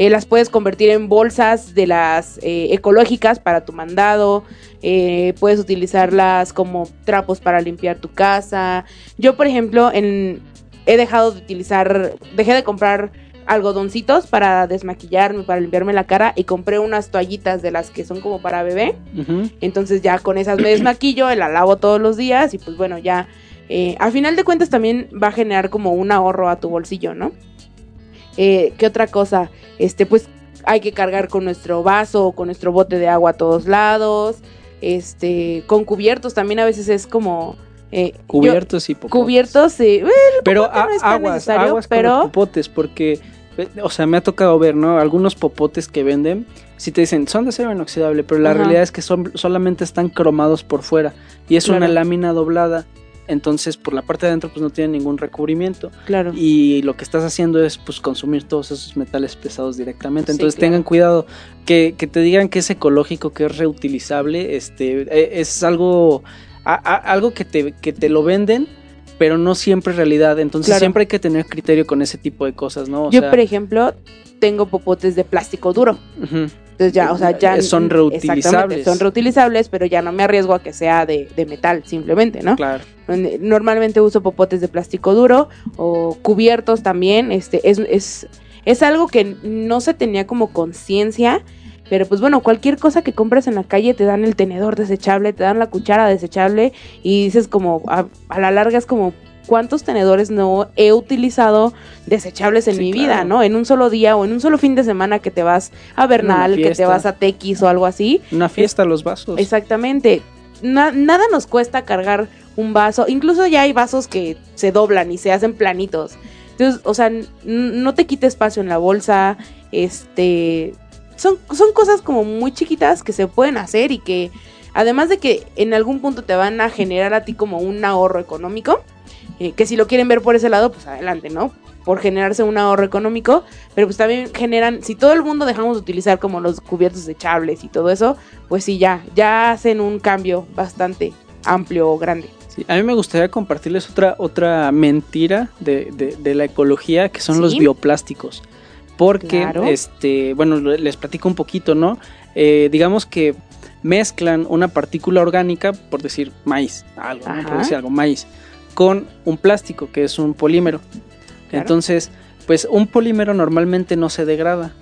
eh, las puedes convertir en bolsas de las eh, ecológicas para tu mandado. eh, puedes utilizarlas como trapos para limpiar tu casa. Yo, por ejemplo, en, he dejado de utilizar, dejé de comprar algodoncitos para desmaquillarme, para limpiarme la cara y compré unas toallitas de las que son como para bebé. Entonces ya con esas me desmaquillo, la lavo todos los días y pues bueno, ya eh, a final de cuentas también va a generar como un ahorro a tu bolsillo, ¿no? Eh, ¿Qué otra cosa? Este, pues hay que cargar con nuestro vaso o con nuestro bote de agua a todos lados. Este, con cubiertos también a veces es como... eh, yo- Cubiertos y popotes. cubiertos, sí. eh, Pero no aguas, aguas con pero- los popotes, porque o sea, me ha tocado ver, ¿no? Algunos popotes que venden, si te dicen, son de acero inoxidable, pero la Ajá. realidad es que son, solamente están cromados por fuera y es una lámina doblada. Entonces, por la parte de adentro, pues no tiene ningún recubrimiento. Claro. Y lo que estás haciendo es pues consumir todos esos metales pesados directamente. Sí, Entonces claro. tengan cuidado. Que, que te digan que es ecológico, que es reutilizable, este, e- es algo, a- a- algo que te, que te lo venden, pero no siempre es realidad. Entonces Claro. siempre hay que tener criterio con ese tipo de cosas, ¿no? O Yo, sea, por ejemplo, tengo popotes de plástico duro. Entonces ya, o sea, ya... Eh, son reutilizables. son reutilizables, pero ya no me arriesgo a que sea de, de metal, simplemente, ¿no? Claro. Normalmente uso popotes de plástico duro o cubiertos también. Este, es, es, es algo que no se tenía como conciencia. Pero pues bueno, cualquier cosa que compres en la calle te dan el tenedor desechable, te dan la cuchara desechable y dices como, a, a la larga es como, ¿cuántos tenedores no he utilizado desechables en Sí, mi claro. vida, no? En un solo día o en un solo fin de semana que te vas a Bernal, que te vas a Tequis o algo así. Una fiesta, los vasos. Exactamente. Na- nada nos cuesta cargar un vaso. Incluso ya hay vasos que se doblan y se hacen planitos. Entonces, o sea, no te quite espacio en la bolsa. Este. Son, son cosas como muy chiquitas que se pueden hacer y que, además de que en algún punto te van a generar a ti como un ahorro económico, eh, que si lo quieren ver por ese lado, pues adelante, ¿no? Por generarse un ahorro económico, pero pues también generan, si todo el mundo dejamos de utilizar como los cubiertos desechables y todo eso, pues sí, ya, ya hacen un cambio bastante amplio o grande. Sí, a mí me gustaría compartirles otra, otra mentira de, de- de la ecología, que son los bioplásticos. Porque, Claro. este, bueno, les platico un poquito, ¿no? Eh, digamos que mezclan una partícula orgánica, por decir maíz, algo, ¿no? por decir algo, maíz, con un plástico, que es un polímero. Claro. Entonces, pues un polímero normalmente no se degrada.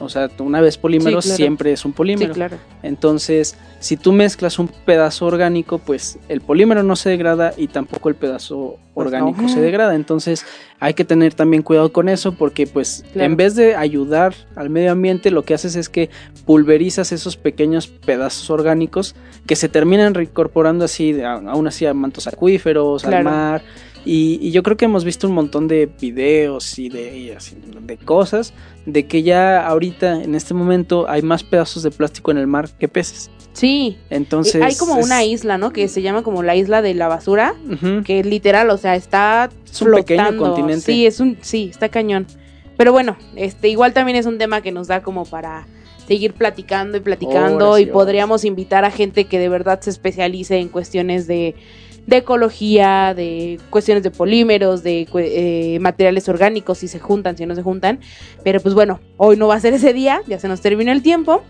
O sea, una vez polímero Sí, claro. siempre es un Sí, polímero. claro. Entonces, si tú mezclas un pedazo orgánico, pues el polímero no se degrada y tampoco el pedazo Pues orgánico no. se degrada. Entonces, hay que tener también cuidado con eso porque pues Claro. en vez de ayudar al medio ambiente, lo que haces es que pulverizas esos pequeños pedazos orgánicos que se terminan reincorporando así, aún así a mantos acuíferos, al mar. Y, y yo creo que hemos visto un montón de videos y de, y así, de cosas de que ya ahorita en este momento hay más pedazos de plástico en el mar que peces. Sí. Entonces hay como es- una isla, ¿no? Que se llama como la isla de la basura, Ujú. que literal, o sea, está Es un pequeño flotando. continente. Sí, es un, sí, está cañón. Pero bueno, este, igual también es un tema que nos da como para seguir platicando y platicando Horas y y podríamos invitar a gente que de verdad se especialice en cuestiones de, de ecología, de cuestiones de polímeros, de eh, materiales orgánicos, si se juntan, si no se juntan. Pero pues bueno, hoy no va a ser ese día, ya se nos terminó el tiempo.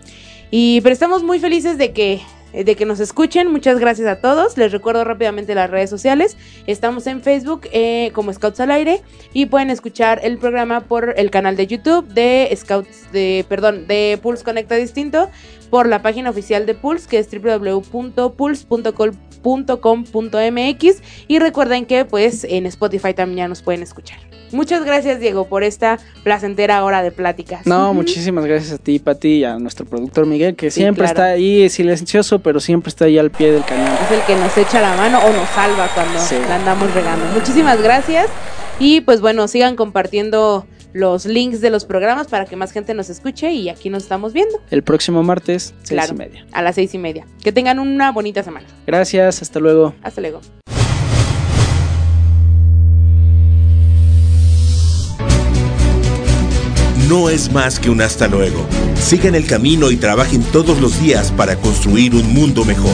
Y pero estamos muy felices de que de que nos escuchen. Muchas gracias a todos. Les recuerdo rápidamente las redes sociales. Estamos en Facebook eh, como Scouts al Aire y pueden escuchar el programa por el canal de YouTube de Scouts de perdón de Pulse Conecta Distinto por la página oficial de Pulse que es www.pulse.com.mx y recuerden que pues en Spotify también ya nos pueden escuchar. Muchas gracias Diego por esta placentera hora de pláticas. No, muchísimas gracias a ti, Pati, y a nuestro productor Miguel, que Sí, siempre claro. está ahí silencioso, pero siempre está ahí al pie del cañón. es el que nos echa la mano o nos salva cuando Sí. la andamos regando. Muchísimas gracias y pues bueno, sigan compartiendo los links de los programas para que más gente nos escuche y aquí nos estamos viendo El próximo martes, seis Claro. y media. a las seis y media. Que tengan una bonita semana. Gracias, hasta luego. Hasta luego. no es más que un hasta luego. Sigan el camino y trabajen todos los días para construir un mundo mejor.